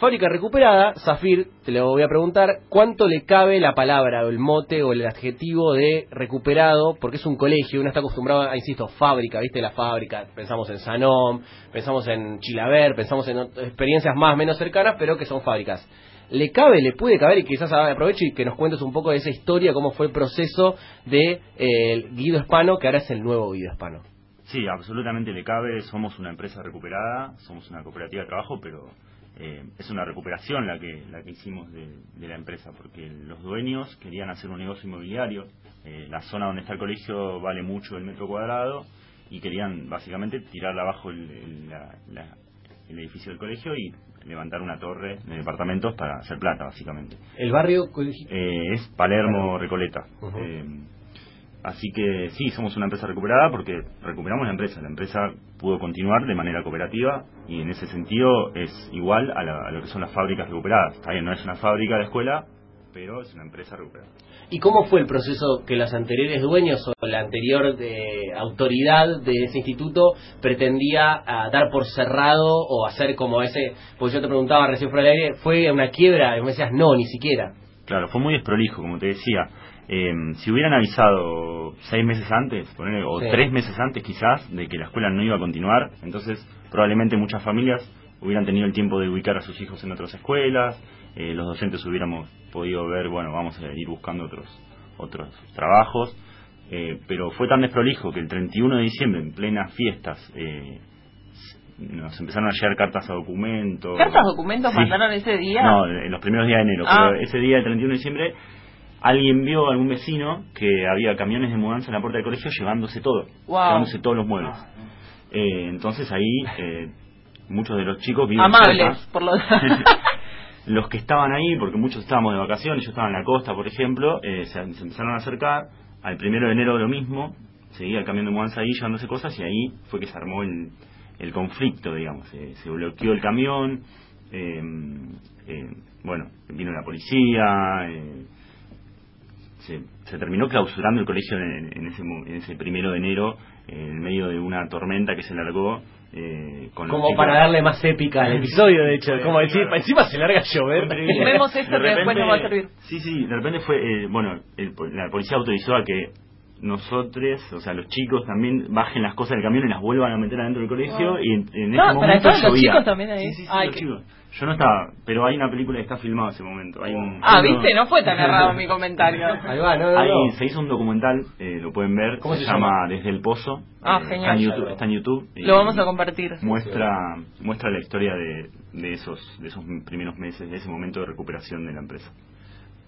Fábrica recuperada, Zafir, te lo voy a preguntar, ¿cuánto le cabe la palabra o el mote o el adjetivo de recuperado? Porque es un colegio, uno está acostumbrado a, insisto, fábrica, ¿viste? La fábrica, pensamos en Sanom, pensamos en Chilaver, pensamos en experiencias más menos cercanas, pero que son fábricas. ¿Le cabe, le puede caber? Y quizás aprovecho y que nos cuentes un poco de esa historia, cómo fue el proceso de eh, Guido Hispano, que ahora es el nuevo Guido Hispano. Sí, absolutamente le cabe. Somos una empresa recuperada, somos una cooperativa de trabajo, pero eh, es una recuperación la que la que hicimos de, la empresa, porque los dueños querían hacer un negocio inmobiliario. Eh, la zona donde está el colegio vale mucho el metro cuadrado y querían básicamente tirar abajo el- la- la- el edificio del colegio y levantar una torre de departamentos para hacer plata, básicamente. El barrio Eh, es Palermo Recoleta. Eh, así que sí, somos una empresa recuperada porque recuperamos la empresa. La empresa pudo continuar de manera cooperativa y en ese sentido es igual a, la- a lo que son las fábricas recuperadas. Está bien, no es una fábrica de escuela, pero es una empresa recuperada. ¿Y cómo fue el proceso que los anteriores dueños o la anterior de, autoridad de ese instituto pretendía ah, dar por cerrado o hacer como ese? Porque yo te preguntaba recién fuera del aire, ¿fue una quiebra? Y me decías, no, ni siquiera. Claro, fue muy desprolijo, como te decía. Eh, si hubieran avisado seis meses antes, o Sí. tres meses antes quizás, de que la escuela no iba a continuar, entonces probablemente muchas familias hubieran tenido el tiempo de ubicar a sus hijos en otras escuelas, eh, los docentes hubiéramos podido ver, bueno, vamos a ir buscando otros otros trabajos, eh, pero fue tan desprolijo que el 31 de diciembre, en plenas fiestas, eh, nos empezaron a llegar cartas a documentos. ¿Cartas documentos Sí. mandaron ese día? No, en los primeros días de enero. Ah. Pero ese día, el 31 de diciembre, alguien vio a algún vecino que había camiones de mudanza en la puerta del colegio llevándose todo. Wow. Llevándose todos los muebles. Eh, entonces ahí, eh, muchos de los chicos viven Amables, cerca. por lo los que estaban ahí, porque muchos estábamos de vacaciones, yo estaba en la costa, por ejemplo, eh, se, se empezaron a acercar. Al primero de enero lo mismo, seguía el camión de mudanza ahí llevándose cosas y ahí fue que se armó el, el conflicto, digamos. Eh, se bloqueó el camión, eh, bueno, vino la policía, eh, se, se terminó clausurando el colegio en, en ese, en ese primero de enero, en medio de una tormenta que se largó eh, con Como para darle más épica al episodio, de hecho. Como decir, Claro. encima se larga a llover. Vemos esto De que después nos va a servir. Sí, sí, de repente fue, eh, bueno, el la policía autorizó a que nosotros, o sea, los chicos también bajen las cosas del camión y las vuelvan a meter adentro del colegio y en, en No, ese momento estaban los llovía. chicos también ahí. Sí, sí, sí, Ay, los chicos. Yo no estaba, pero hay una película que está filmada ese momento. Hay un, Ah, uno- viste, no fue tan errado mi comentario. Ahí va, no, no, Ahí no. se hizo un documental, eh, lo pueden ver, ¿Cómo se, se llama llama? Desde el Pozo. Ah, eh, genial. Está en YouTube. Está en YouTube y Lo vamos a compartir. Muestra, muestra la historia de, de esos, de esos primeros meses, de ese momento de recuperación de la empresa.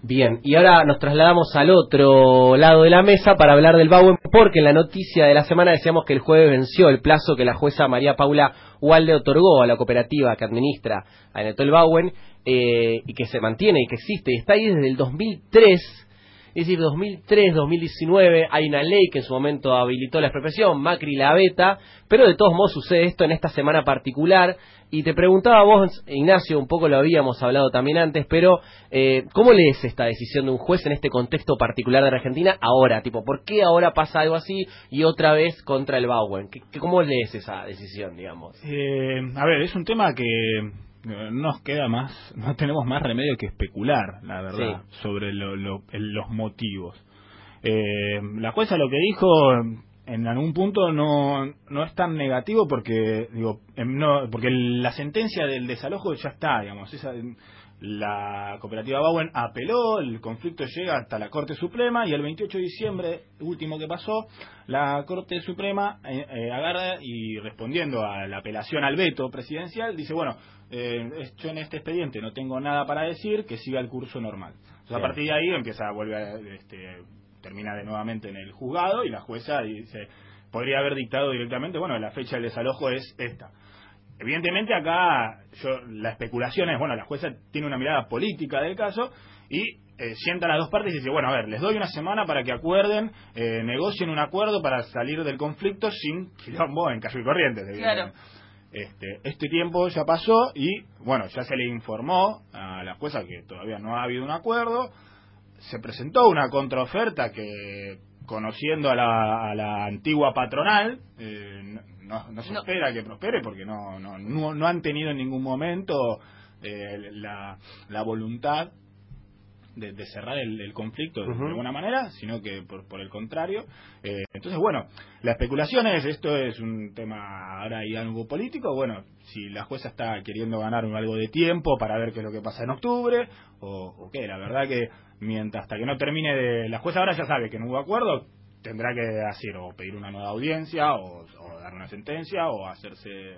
Bien, y ahora nos trasladamos al otro lado de la mesa para hablar del Bauen, porque en la noticia de la semana decíamos que el jueves venció el plazo que la jueza María Paula Walde otorgó a la cooperativa que administra a Enetol Bauen, eh, y que se mantiene y que existe, y está ahí desde el 2003, es decir, 2003-2019, hay una ley que en su momento habilitó la expropiación, Macri la beta, pero de todos modos sucede esto en esta semana particular. Y te preguntaba vos, Ignacio, un poco lo habíamos hablado también antes, pero eh, ¿cómo lees esta decisión de un juez en este contexto particular de Argentina ahora? Tipo, ¿por qué ahora pasa algo así y otra vez contra el Bauen? ¿Qué, qué- ¿Cómo lees esa decisión, digamos? Eh, a ver, es un tema que nos queda más, no tenemos más remedio que especular, la verdad, sobre lo- lo- los motivos. Eh, la jueza lo que dijo en algún punto no, no es tan negativo porque digo em, no, porque la sentencia del desalojo ya está, digamos, esa, la cooperativa Bauen apeló, el conflicto llega hasta la Corte Suprema y el 28 de diciembre, último que pasó, la Corte Suprema eh, eh, agarra y respondiendo a la apelación al veto presidencial, dice, bueno, eh, yo en este expediente no tengo nada para decir, que siga el curso normal. Entonces, a partir de ahí empieza a volver, a, este, termina de nuevamente en el juzgado y la jueza dice, podría haber dictado directamente, bueno, la fecha del desalojo es esta. Evidentemente acá yo, la especulación es, bueno, la jueza tiene una mirada política del caso y eh, sienta a las dos partes y dice, bueno, a ver, les doy una semana para que acuerden, eh, negocien un acuerdo para salir del conflicto sin quilombo en caso y corrientes. Claro. Este, este tiempo ya pasó y, bueno, ya se le informó a la jueza que todavía no ha habido un acuerdo. Se presentó una contraoferta que, conociendo a la, a la antigua patronal, eh, no, no se No. espera que prospere porque no, no, no, no han tenido en ningún momento eh, la, la voluntad de, de cerrar el, el conflicto de, Ujú. de alguna manera, sino que por, por el contrario. Eh, entonces, bueno, la especulación es, esto es un tema ahora hay algo político, bueno, si la jueza está queriendo ganar un- algo de tiempo para ver qué es lo que pasa en octubre, o, o qué, la verdad que mientras hasta que no termine de... La jueza ahora ya sabe que no hubo acuerdo, tendrá que hacer o pedir una nueva audiencia, o, o dar una sentencia, o hacerse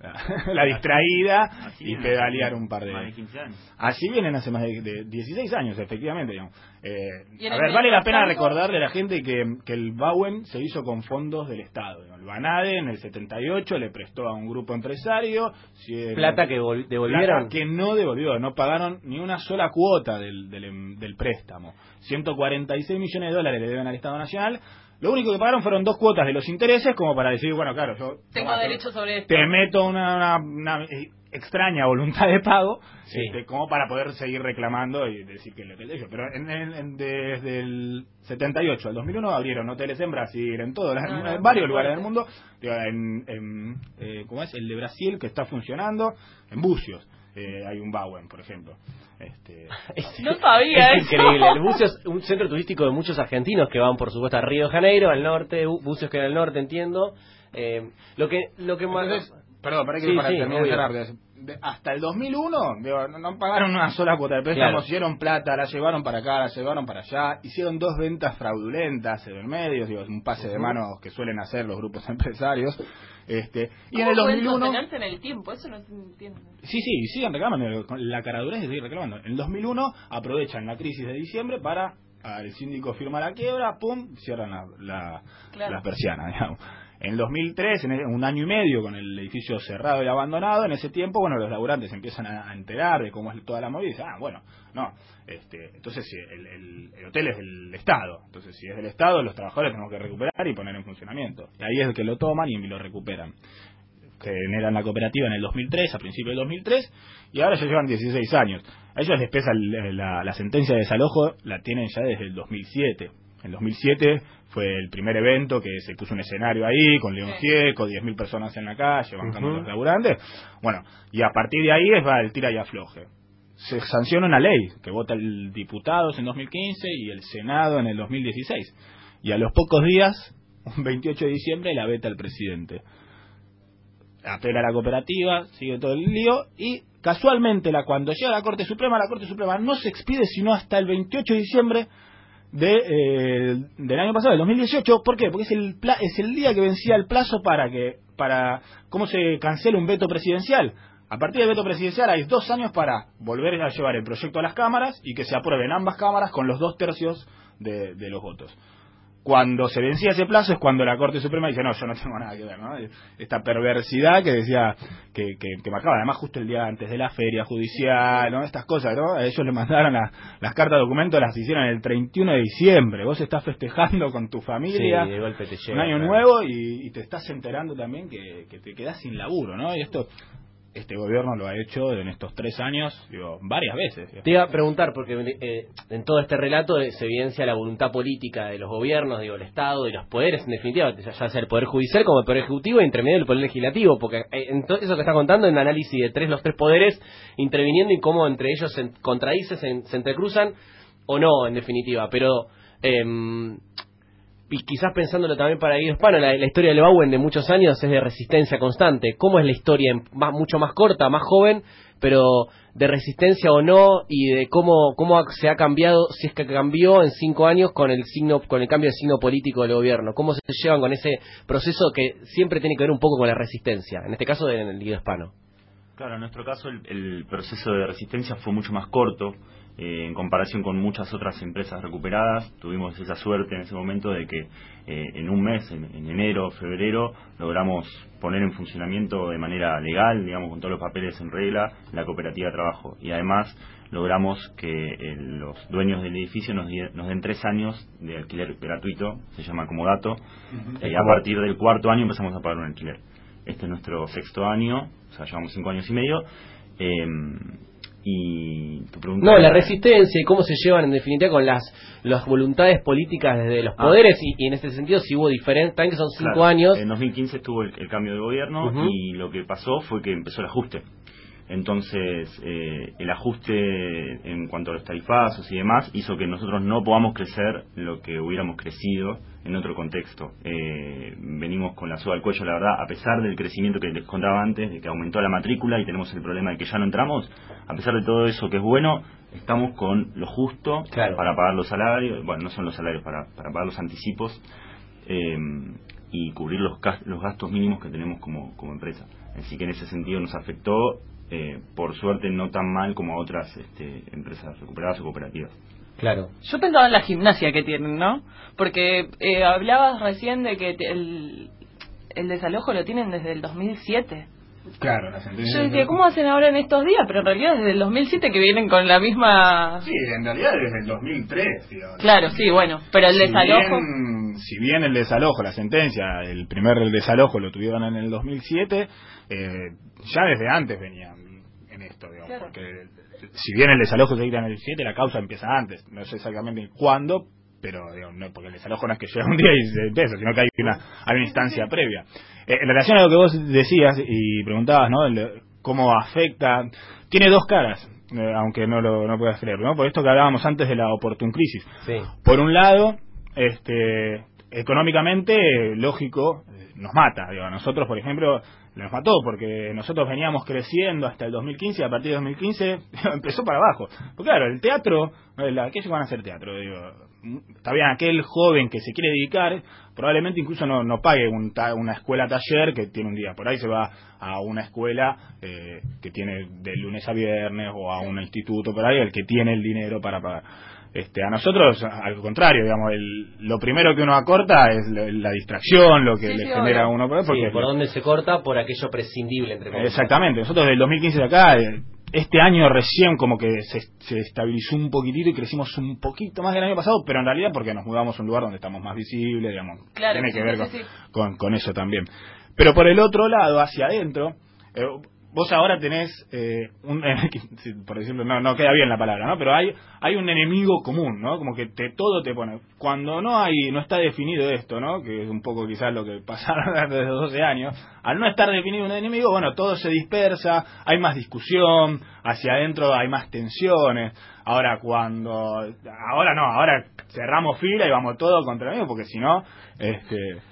la, distraída Así y pedalear un par de... Más de 15 años. Así vienen hace más de, de 16 años, efectivamente. digamos. Eh, a ver, vale la pena tanto- recordarle a la gente que, que el Bauen se hizo con fondos del Estado. digamos. El Banade en el 78 le prestó a un grupo empresario. si Plata que vol- devolvieron. plata que no devolvió, no pagaron ni una sola cuota del, del, em- del préstamo. 146 millones de dólares le deben al Estado Nacional. Lo único que pagaron fueron dos cuotas de los intereses, como para decir, bueno, claro, yo Tengo toma, derecho sobre esto. te meto una, una- una, eh, extraña voluntad de pago Sí. este, como para poder seguir reclamando y decir que el hotel de ellos. Pero en, en- en- desde el 78 al 2001 abrieron hoteles en Brasil, en, todo, No, no, en no, varios lugares del mundo. Digo, en, en, eh, ¿cómo es? El de Brasil que está funcionando, en Bucios. Eh, hay un Bauen, por ejemplo. Este, No sabía es eso. increíble. El Bucios es un centro turístico de muchos argentinos que van, por supuesto, a Río de Janeiro, al norte, Bu- Bucios que era al norte, entiendo. Eh, lo que lo que más... Perdón, para que Sí, para sí, terminar de hasta el 2001 digo, no, no pagaron una sola cuota de préstamo, Claro. hicieron plata, la llevaron para acá, la llevaron para allá, hicieron dos ventas fraudulentas en el medio, digo, un pase de manos que suelen hacer los grupos empresarios. Este, y en ¿Cómo el pueden 2001 sostenerse en el tiempo? Eso no se entiende. Sí, sí, siguen reclamando. con La caradura es de seguir reclamando. En el 2001 aprovechan la crisis de diciembre para ah, el síndico firma la quiebra, pum, cierran la, la, Claro. la persiana, digamos. En el 2003, en un año y medio con el edificio cerrado y abandonado, en ese tiempo, bueno, los laburantes empiezan a, enterar de cómo es toda la movida y dicen, ah, bueno, no, este, entonces el, el- el hotel es del Estado. Entonces, si es del Estado, los trabajadores tenemos que recuperar y poner en funcionamiento. Y ahí es que lo toman y lo recuperan generan la cooperativa en el 2003, a principios del 2003, y ahora ya llevan 16 años. A ellos les pesa la, la sentencia de desalojo, la tienen ya desde el 2007. En 2007 fue el primer evento que se puso un escenario ahí con León Gieco, 10.000 personas en la calle, bancando Ujú. los laburantes. Bueno, y a partir de ahí es va el tira y afloje. Se sanciona una ley que vota el diputados en 2015 y el Senado en el 2016. Y a los pocos días, un 28 de diciembre, la veta el presidente. Apela a la cooperativa, sigue todo el lío y casualmente la cuando llega a la Corte Suprema, la Corte Suprema no se expide sino hasta el 28 de diciembre de, eh, del año pasado, del 2018. ¿Por qué? Porque es el, pla- es el día que vencía el plazo para que, para, ¿cómo se cancela un veto presidencial? A partir del veto presidencial hay dos años para volver a llevar el proyecto a las cámaras y que se aprueben ambas cámaras con los dos tercios de, de los votos. Cuando se vencía ese plazo es cuando la Corte Suprema dice, no, yo no tengo nada que ver, ¿no? Esta perversidad que decía, que, que, que marcaba, además justo el día antes de la feria judicial, ¿no? Estas cosas, ¿no? A ellos le mandaron la- las cartas de documento, las hicieron el 31 de diciembre. Vos estás festejando con tu familia Sí, de golpe te llega, un año claro. nuevo y, y te estás enterando también que, que te quedás sin laburo, ¿no? Y esto, este gobierno lo ha hecho en estos tres años, digo, varias veces. Te iba a preguntar, porque eh, en todo este relato eh, se evidencia la voluntad política de los gobiernos, digo, el Estado y los poderes, en definitiva, ya sea el Poder Judicial como el Poder Ejecutivo e intermedio del Poder Legislativo, porque eh, en todo eso que está contando, en análisis de tres, los tres poderes interviniendo y cómo entre ellos se contradicen, se, se entrecruzan o no, en definitiva. Pero, em, y quizás pensándolo también para Guido Hispano, la, historia del Bauen de muchos años es de resistencia constante. ¿Cómo es la historia más, mucho más corta, más joven, pero de resistencia o no y de cómo cómo se ha cambiado, si es que cambió en cinco años con el signo con el cambio de signo político del gobierno? ¿Cómo se llevan con ese proceso que siempre tiene que ver un poco con la resistencia? En este caso, del Guido Hispano. Claro, en nuestro caso el, el proceso de resistencia fue mucho más corto eh, en comparación con muchas otras empresas recuperadas. Tuvimos esa suerte en ese momento de que eh, en un mes, en, en enero, febrero, logramos poner en funcionamiento de manera legal, digamos, con todos los papeles en regla, la cooperativa de trabajo. Y además logramos que eh, los dueños del edificio nos, den tres años de alquiler gratuito, se llama comodato, y a partir del cuarto año empezamos a pagar un alquiler. Este es nuestro sexto año, o sea, llevamos cinco años y medio. eh, y tu pregunta No, la resistencia y cómo se llevan en definitiva con las, las voluntades políticas desde los Ah. poderes y, y en este sentido si hubo diferencia, también que son cinco Claro, años. En 2015 estuvo el, el cambio de gobierno y lo que pasó fue que empezó el ajuste. Entonces, eh, el ajuste en cuanto a los tarifazos y demás hizo que nosotros no podamos crecer lo que hubiéramos crecido en otro contexto. Eh, venimos con la soga al cuello, la verdad, a pesar del crecimiento que les contaba antes, de que aumentó la matrícula y tenemos el problema de que ya no entramos, a pesar de todo eso que es bueno, estamos con lo justo Claro. para pagar los salarios, bueno, no son los salarios, para, para pagar los anticipos eh, y cubrir los, los gastos mínimos que tenemos como, como empresa. Así que en ese sentido nos afectó, eh, por suerte, no tan mal como a otras este, empresas recuperadas o cooperativas. Claro. Yo pensaba en la gimnasia que tienen, ¿no? Porque eh, hablabas recién de que te- el, el desalojo lo tienen desde el 2007. Claro, la Yo sentencia. decía, ¿cómo hacen ahora en estos días? Pero en realidad desde el 2007 que vienen con la misma... Sí, en realidad desde el 2003. digo. Claro, sí, bueno, pero el Si desalojo... bien- si bien el desalojo, la sentencia, el primer desalojo lo tuvieron en el 2007, eh, ya desde antes venían en esto, digamos, Claro. porque si bien el desalojo se dicta en el 2007, la causa empieza antes, no sé exactamente cuándo, pero digamos, no, porque el desalojo no es que llega un día y se empieza, sino que hay una, hay una instancia previa. Eh, en relación a lo que vos decías y preguntabas, ¿no? El- cómo afecta, tiene dos caras, eh, aunque no lo no puedas creer, ¿no? Por esto que hablábamos antes de la oportun crisis. Sí. Por un lado, este, económicamente, lógico, nos mata. Digo, a nosotros, por ejemplo, nos mató porque nosotros veníamos creciendo hasta el 2015 y a partir de 2015 empezó para abajo. Porque claro, el teatro, eh, aquellos que van a hacer teatro, digo, está bien, aquel joven que se quiere dedicar, probablemente incluso no, no pague un ta- una escuela taller que tiene un día. Por ahí se va a una escuela eh, que tiene de lunes a viernes o a un instituto, por ahí el que tiene el dinero para pagar. Este, a nosotros, al contrario, digamos, el- lo primero que uno acorta es la, la distracción, lo que Sí, le sí, genera a uno. Porque Sí, por dónde se corta, por aquello prescindible, entre comillas. Exactamente, nosotros del 2015 de acá, eh, este año recién como que se, se estabilizó un poquitito y crecimos un poquito más del año pasado, pero en realidad porque nos mudamos a un lugar donde estamos más visibles, digamos, Claro, tiene sí, que ver sí, con, sí, sí. con, con eso también. Pero por el otro lado, hacia adentro, eh, vos ahora tenés eh, un por decirlo no no queda bien la palabra no pero hay hay un enemigo común no como que te todo te pone. Cuando no hay no está definido esto no que es un poco quizás lo que pasaron desde los 12 años. Al no estar definido un enemigo bueno todo se dispersa hay más discusión hacia adentro hay más tensiones. Ahora cuando ahora no ahora cerramos fila y vamos todos contra enemigo porque si no este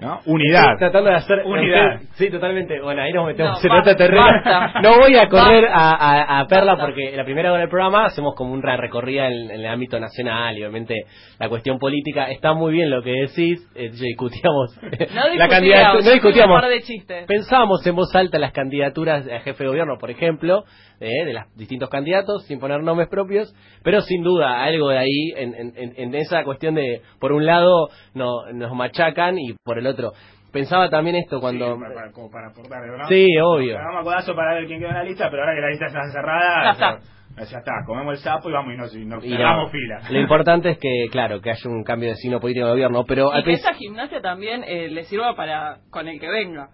¿no? Unidad. Estoy tratando de hacer unidad. Sí, totalmente. Bueno, ahí nos metemos No, en otro basta, terreno. basta. No voy a correr a, a- a Perla Basta. porque la primera hora del programa hacemos como una recorrida en, en el ámbito nacional y obviamente la cuestión política. Está muy bien lo que decís. eh, discutíamos No la candidatura. No discutíamos. de. Pensábamos en voz alta las candidaturas a jefe de gobierno, por ejemplo, eh, de los distintos candidatos, sin poner nombres propios, pero sin duda algo de ahí en, en- en- en esa cuestión de, por un lado, no, nos machacan y por el otro. Pensaba también esto cuando... Sí, para, para- como para aportar, ¿no? Sí, obvio. Nos damos a codazo para ver quién queda en la lista, pero ahora que la lista está cerrada, Ya está. ya, ya está, comemos el sapo y vamos y nos, y nos y cerramos no, fila. Lo importante es que, claro, que haya un cambio de signo político de gobierno, pero al Y que esa gimnasia también eh, le sirva para con el que venga.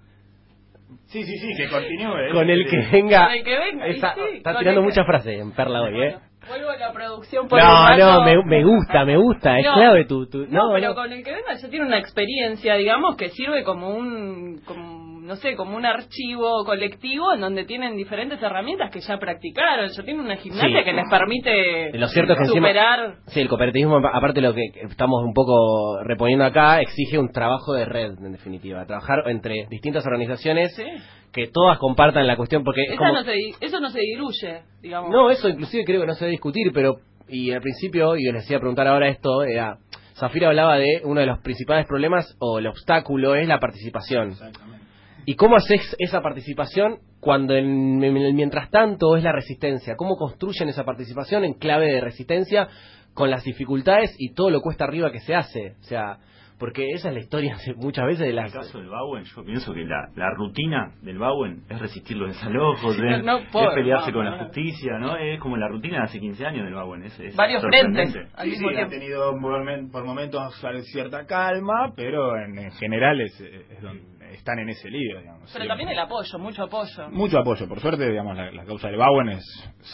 Sí, sí, sí, que continúe. ¿eh? Con el Sí. que venga... Con el que venga, sí, está tirando muchas frases en Perla hoy, ¿eh? Vuelvo a la producción por No, no, me, me gusta, me gusta, es No, clave tu... tu- No, no, pero no. con el que venga ya tiene una experiencia, digamos, que sirve como un, como, no sé, como un archivo colectivo en donde tienen diferentes herramientas que ya practicaron. Ya tienen una gimnasia Sí. que les permite Lo cierto es que encima- superar. Sí, el cooperativismo, aparte de lo que estamos un poco reponiendo acá, exige un trabajo de red, en definitiva. Trabajar entre distintas organizaciones Sí. que todas compartan la cuestión, porque es Esa como... no se eso no se diluye, digamos. No, eso inclusive creo que no se debe discutir, pero... Y al principio, y les decía preguntar ahora esto, era... Zafira hablaba de uno de los principales problemas, o el obstáculo, es la participación. Exactamente. ¿Y cómo haces esa participación cuando en, en el mientras tanto es la resistencia? ¿Cómo construyen esa participación en clave de resistencia con las dificultades y todo lo cuesta arriba que se hace? O sea, porque esa es la historia muchas veces de En el las... caso del Bauen, yo pienso que la, la rutina del Bauen es resistir los desalojos, No, es, no es puedo, pelearse no, con no, la justicia, ¿no? Es como la rutina de hace 15 años del Bauen. Es, es Varios sorprendente. frentes al Sí, sí, ha tenido por, men- por momentos cierta calma, pero en, en general es, es donde están en ese lío, digamos. Pero también el apoyo, mucho apoyo. Mucho apoyo, por suerte, digamos, la, la causa del Bauen es,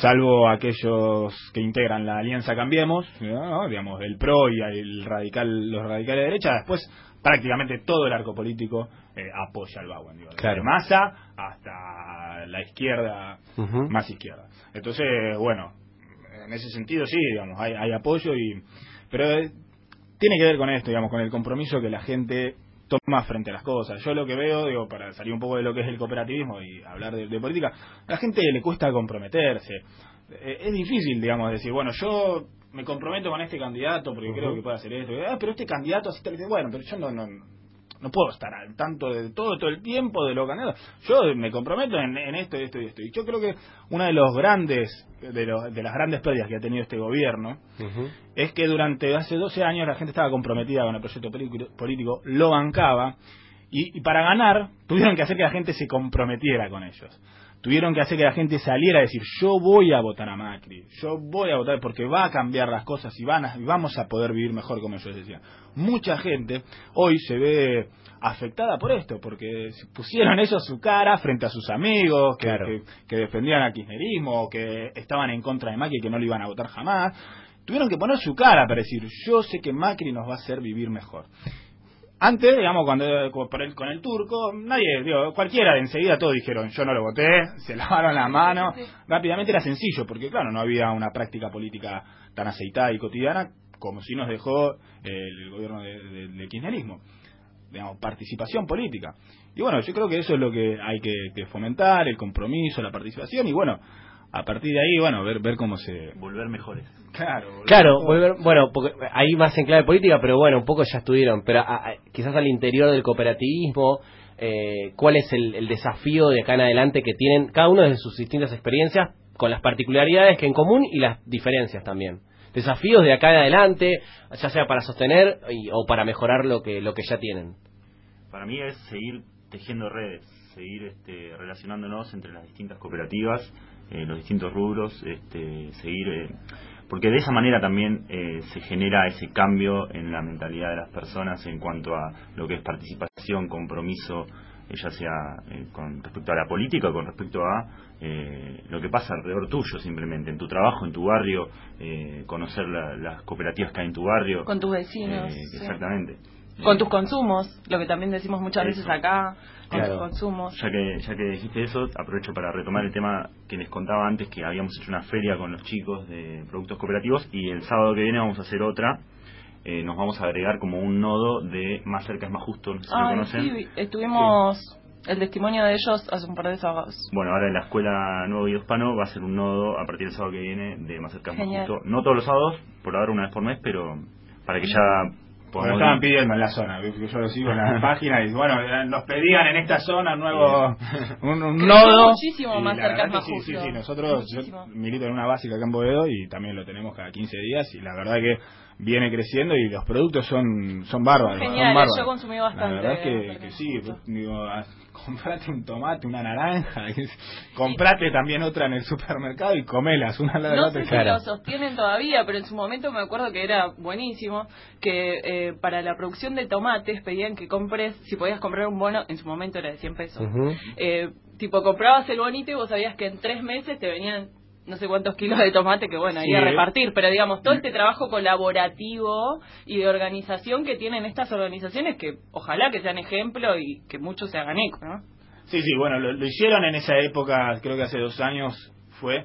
salvo aquellos que integran la Alianza Cambiemos, ¿no? digamos, el PRO y el radical, los radicales de derecha, después prácticamente todo el arco político eh, apoya al Bauen, digo, desde Claro. Massa hasta la izquierda, más izquierda. Entonces, bueno, en ese sentido sí, digamos, hay, hay apoyo y, pero eh, tiene que ver con esto, digamos, con el compromiso que la gente toma frente a las cosas. Yo lo que veo, digo, para salir un poco de lo que es el cooperativismo y hablar de, de política, a la gente le cuesta comprometerse. Eh, es difícil, digamos, decir, bueno, yo me comprometo con este candidato porque creo que puede hacer esto. Ah, pero este candidato así. Bueno, pero yo no, no, no puedo estar al tanto de todo todo el tiempo de lo que yo me comprometo en, en esto y esto y esto. Y yo creo que una de los grandes de, los, de las grandes pérdidas que ha tenido este gobierno es que durante hace 12 años la gente estaba comprometida con el proyecto político, político, lo bancaba y, y para ganar tuvieron que hacer que la gente se comprometiera con ellos tuvieron que hacer que la gente saliera a decir yo voy a votar a Macri, yo voy a votar porque va a cambiar las cosas y, van a- y vamos a poder vivir mejor como ellos decían. Mucha gente hoy se ve afectada por esto, porque pusieron ellos su cara frente a sus amigos que, Claro. que, que defendían al kirchnerismo o que estaban en contra de Macri y que no lo iban a votar jamás. Tuvieron que poner su cara para decir yo sé que Macri nos va a hacer vivir mejor. Antes, digamos, cuando con el, con el turco, nadie, digo, cualquiera de enseguida todos dijeron, yo no lo voté, se lavaron la mano, rápidamente era sencillo, porque claro, no había una práctica política tan aceitada y cotidiana como si nos dejó el gobierno de- de- del kirchnerismo, digamos, participación política. Y bueno, yo creo que eso es lo que hay que, que fomentar, el compromiso, la participación, y bueno, a partir de ahí, bueno, ver, ver cómo se... Volver mejores. Claro, Claro, volver, bueno, porque ahí más en clave política, pero bueno, un poco ya estuvieron, pero a- a- quizás al interior del cooperativismo, eh, ¿cuál es el, el desafío de acá en adelante que tienen cada uno de sus distintas experiencias, con las particularidades que en común y las diferencias también? Desafíos de acá en adelante, ya sea para sostener y- o para mejorar lo que, lo que ya tienen. Para mí es seguir tejiendo redes, seguir este, relacionándonos entre las distintas cooperativas, eh, los distintos rubros, este, seguir, eh, porque de esa manera también eh, se genera ese cambio en la mentalidad de las personas en cuanto a lo que es participación, compromiso, eh, ya sea eh, con respecto a la política o con respecto a eh, lo que pasa alrededor tuyo simplemente, en tu trabajo, en tu barrio, eh, conocer la- las cooperativas que hay en tu barrio. Con tus vecinos. Sí. Exactamente. Con tus consumos, lo que también decimos muchas Eso. veces acá, con Claro. consumos. Ya que, ya que dijiste eso, aprovecho para retomar el tema que les contaba antes, que habíamos hecho una feria con los chicos de productos cooperativos y el sábado que viene vamos a hacer otra. Eh, nos vamos a agregar como un nodo de Más cerca es más justo, no sé si lo Ay, conocen. sí, estuvimos el testimonio de ellos hace un par de sábados. Bueno, ahora en la escuela Nuevo Guido Hispano va a ser un nodo a partir del sábado que viene de Más cerca es más justo. No todos los sábados, por ahora una vez por mes, pero para que ya Podamos... estaban pidiendo en la zona, yo yo lo sigo en la página y bueno, nos pedían en esta zona un nuevo un, un nodo. muchísimo más cerca más sí, sí, justo. sí, nosotros yo milito en una básica acá en Boedo y también lo tenemos cada 15 días y la verdad que viene creciendo y los productos son son bárbaros. son Geniales, bárbaros. yo consumí bastante. La verdad es que, que sí, justo. digo, comprate un tomate, una naranja, comprate también otra en el supermercado y comelas una al lado de la No otra. sé si lo sostienen todavía, pero en su momento me acuerdo que era buenísimo, que eh, para la producción de tomates pedían que compres, si podías comprar un bono, en su momento era de 100 pesos. Eh, tipo, comprabas el bonito y vos sabías que en tres meses te venían no sé cuántos kilos de tomate que bueno, Sí. iba a repartir, pero digamos, todo este trabajo colaborativo y de organización que tienen estas organizaciones que ojalá que sean ejemplo y que muchos se hagan eco, ¿no? Sí, sí, bueno, lo, lo hicieron en esa época, creo que hace dos años fue,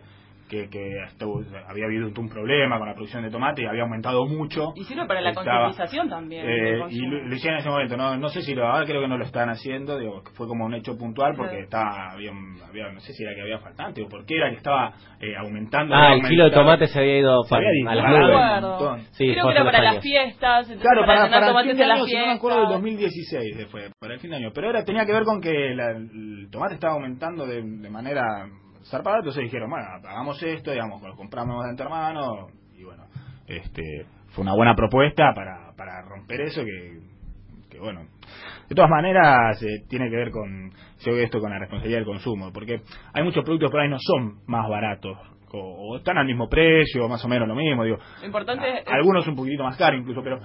que, que estuvo- había habido un problema con la producción de tomate y había aumentado mucho. Y sirve para la concientización también. Eh, y lo, lo hicieron en ese momento, no, no sé si lo, ahora creo que no lo están haciendo, digo, fue como un hecho puntual porque estaba, había, había- no sé si era que había faltante o por qué era que estaba eh, aumentando. Ah, el kilo de tomate se había ido Se para, había a las nubes. Sí, Creo que era para las fiestas, entonces Claro, para, para el tomates fin de en las año, si no me fiestas. acuerdo, del 2016 de- fue, para el fin de año. Pero era, tenía que ver con que la- el tomate estaba aumentando de, de manera zarpada, entonces dijeron, bueno, hagamos esto, digamos, lo compramos de antemano, y bueno, este fue una buena propuesta para, para romper eso que, que bueno, de todas maneras eh, tiene que ver con, yo veo esto con la responsabilidad del consumo, porque hay muchos productos por ahí no son más baratos, o, o están al mismo precio, más o menos lo mismo, digo, Lo importante es... algunos un poquitito más caros incluso, pero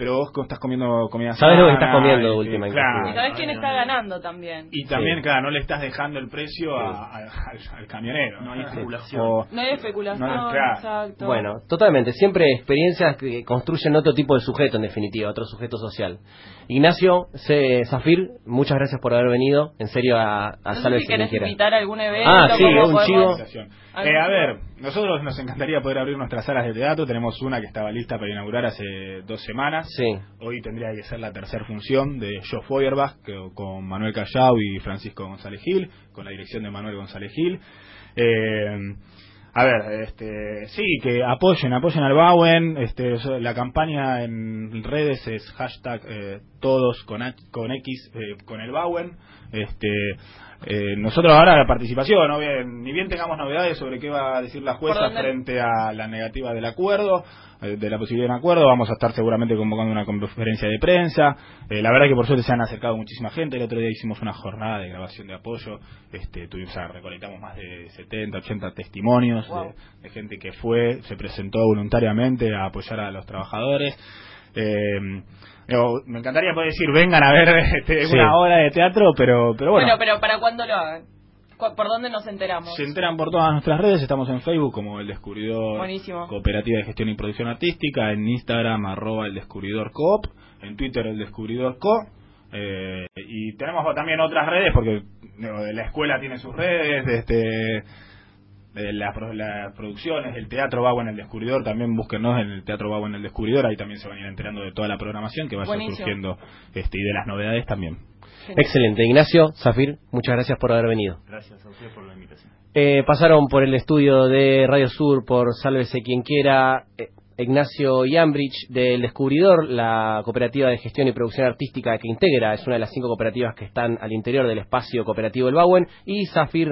pero vos estás comiendo comida Sabés lo que estás comiendo este, última claro. Y sabes quién está ganando también. Y también, Sí. claro, no le estás dejando el precio a- a- al, al camionero. No hay especulación. O- No hay especulación, No, claro. exacto. Bueno, totalmente. Siempre experiencias que construyen otro tipo de sujeto, en definitiva, otro sujeto social. Ignacio C. Zafir, muchas gracias por haber venido. En serio, a, a no sé si querés invitar a algún evento. Ah, sí, un podemos- chivo. Eh, a ver, nosotros nos encantaría poder abrir nuestras salas de teatro. Tenemos una que estaba lista para inaugurar hace dos semanas. Sí. Hoy tendría que ser la tercera función de Joe Feuerbach que- con Manuel Callao y Francisco González Gil, con la dirección de Manuel González Gil. Eh, a ver, este, sí, que apoyen, apoyen al Bauen. Este, so- la campaña en redes es hashtag eh, todos con, con X eh, con el Bauen. Este, eh, nosotros ahora la participación, ¿no? Bien, ni bien tengamos novedades sobre qué va a decir la ¿Por jueza frente a la negativa del acuerdo, eh, de la posibilidad de un acuerdo, vamos a estar seguramente convocando una conferencia de prensa. Eh, la verdad que por suerte se han acercado muchísima gente. El otro día hicimos una jornada de grabación de apoyo. Este, tuvimos, o sea, recolectamos más de 70, 80 testimonios Wow. de, de gente que fue, se presentó voluntariamente a apoyar a los trabajadores. Eh, digo, me encantaría poder decir vengan a ver este, Sí. una obra de teatro, pero, pero bueno. Bueno, pero ¿para cuándo lo hagan? ¿Cu- ¿Por dónde nos enteramos? Se enteran por todas nuestras redes, estamos en Facebook como El Descubridor Buenísimo. Cooperativa de Gestión y Producción Artística, en Instagram arroba El Descubridor Coop, en Twitter El Descubridor Co. eh, y tenemos también otras redes porque digo, la escuela tiene sus redes, este de las, pro- las producciones, el Teatro Bago en el Descubridor, también búsquenos en el Teatro Bago en el Descubridor, ahí también se van a ir enterando de toda la programación que vaya Buenísimo. surgiendo este, y de las novedades también. Excelente. Ignacio Zafir, muchas gracias por haber venido. Gracias a ustedes por la invitación. Eh, pasaron por el estudio de Radio Sur, por Sálvese quien quiera, eh, Ignacio Yambrich del Descubridor, la cooperativa de gestión y producción artística que integra, es una de las cinco cooperativas que están al interior del espacio cooperativo El Bauen, y Zafir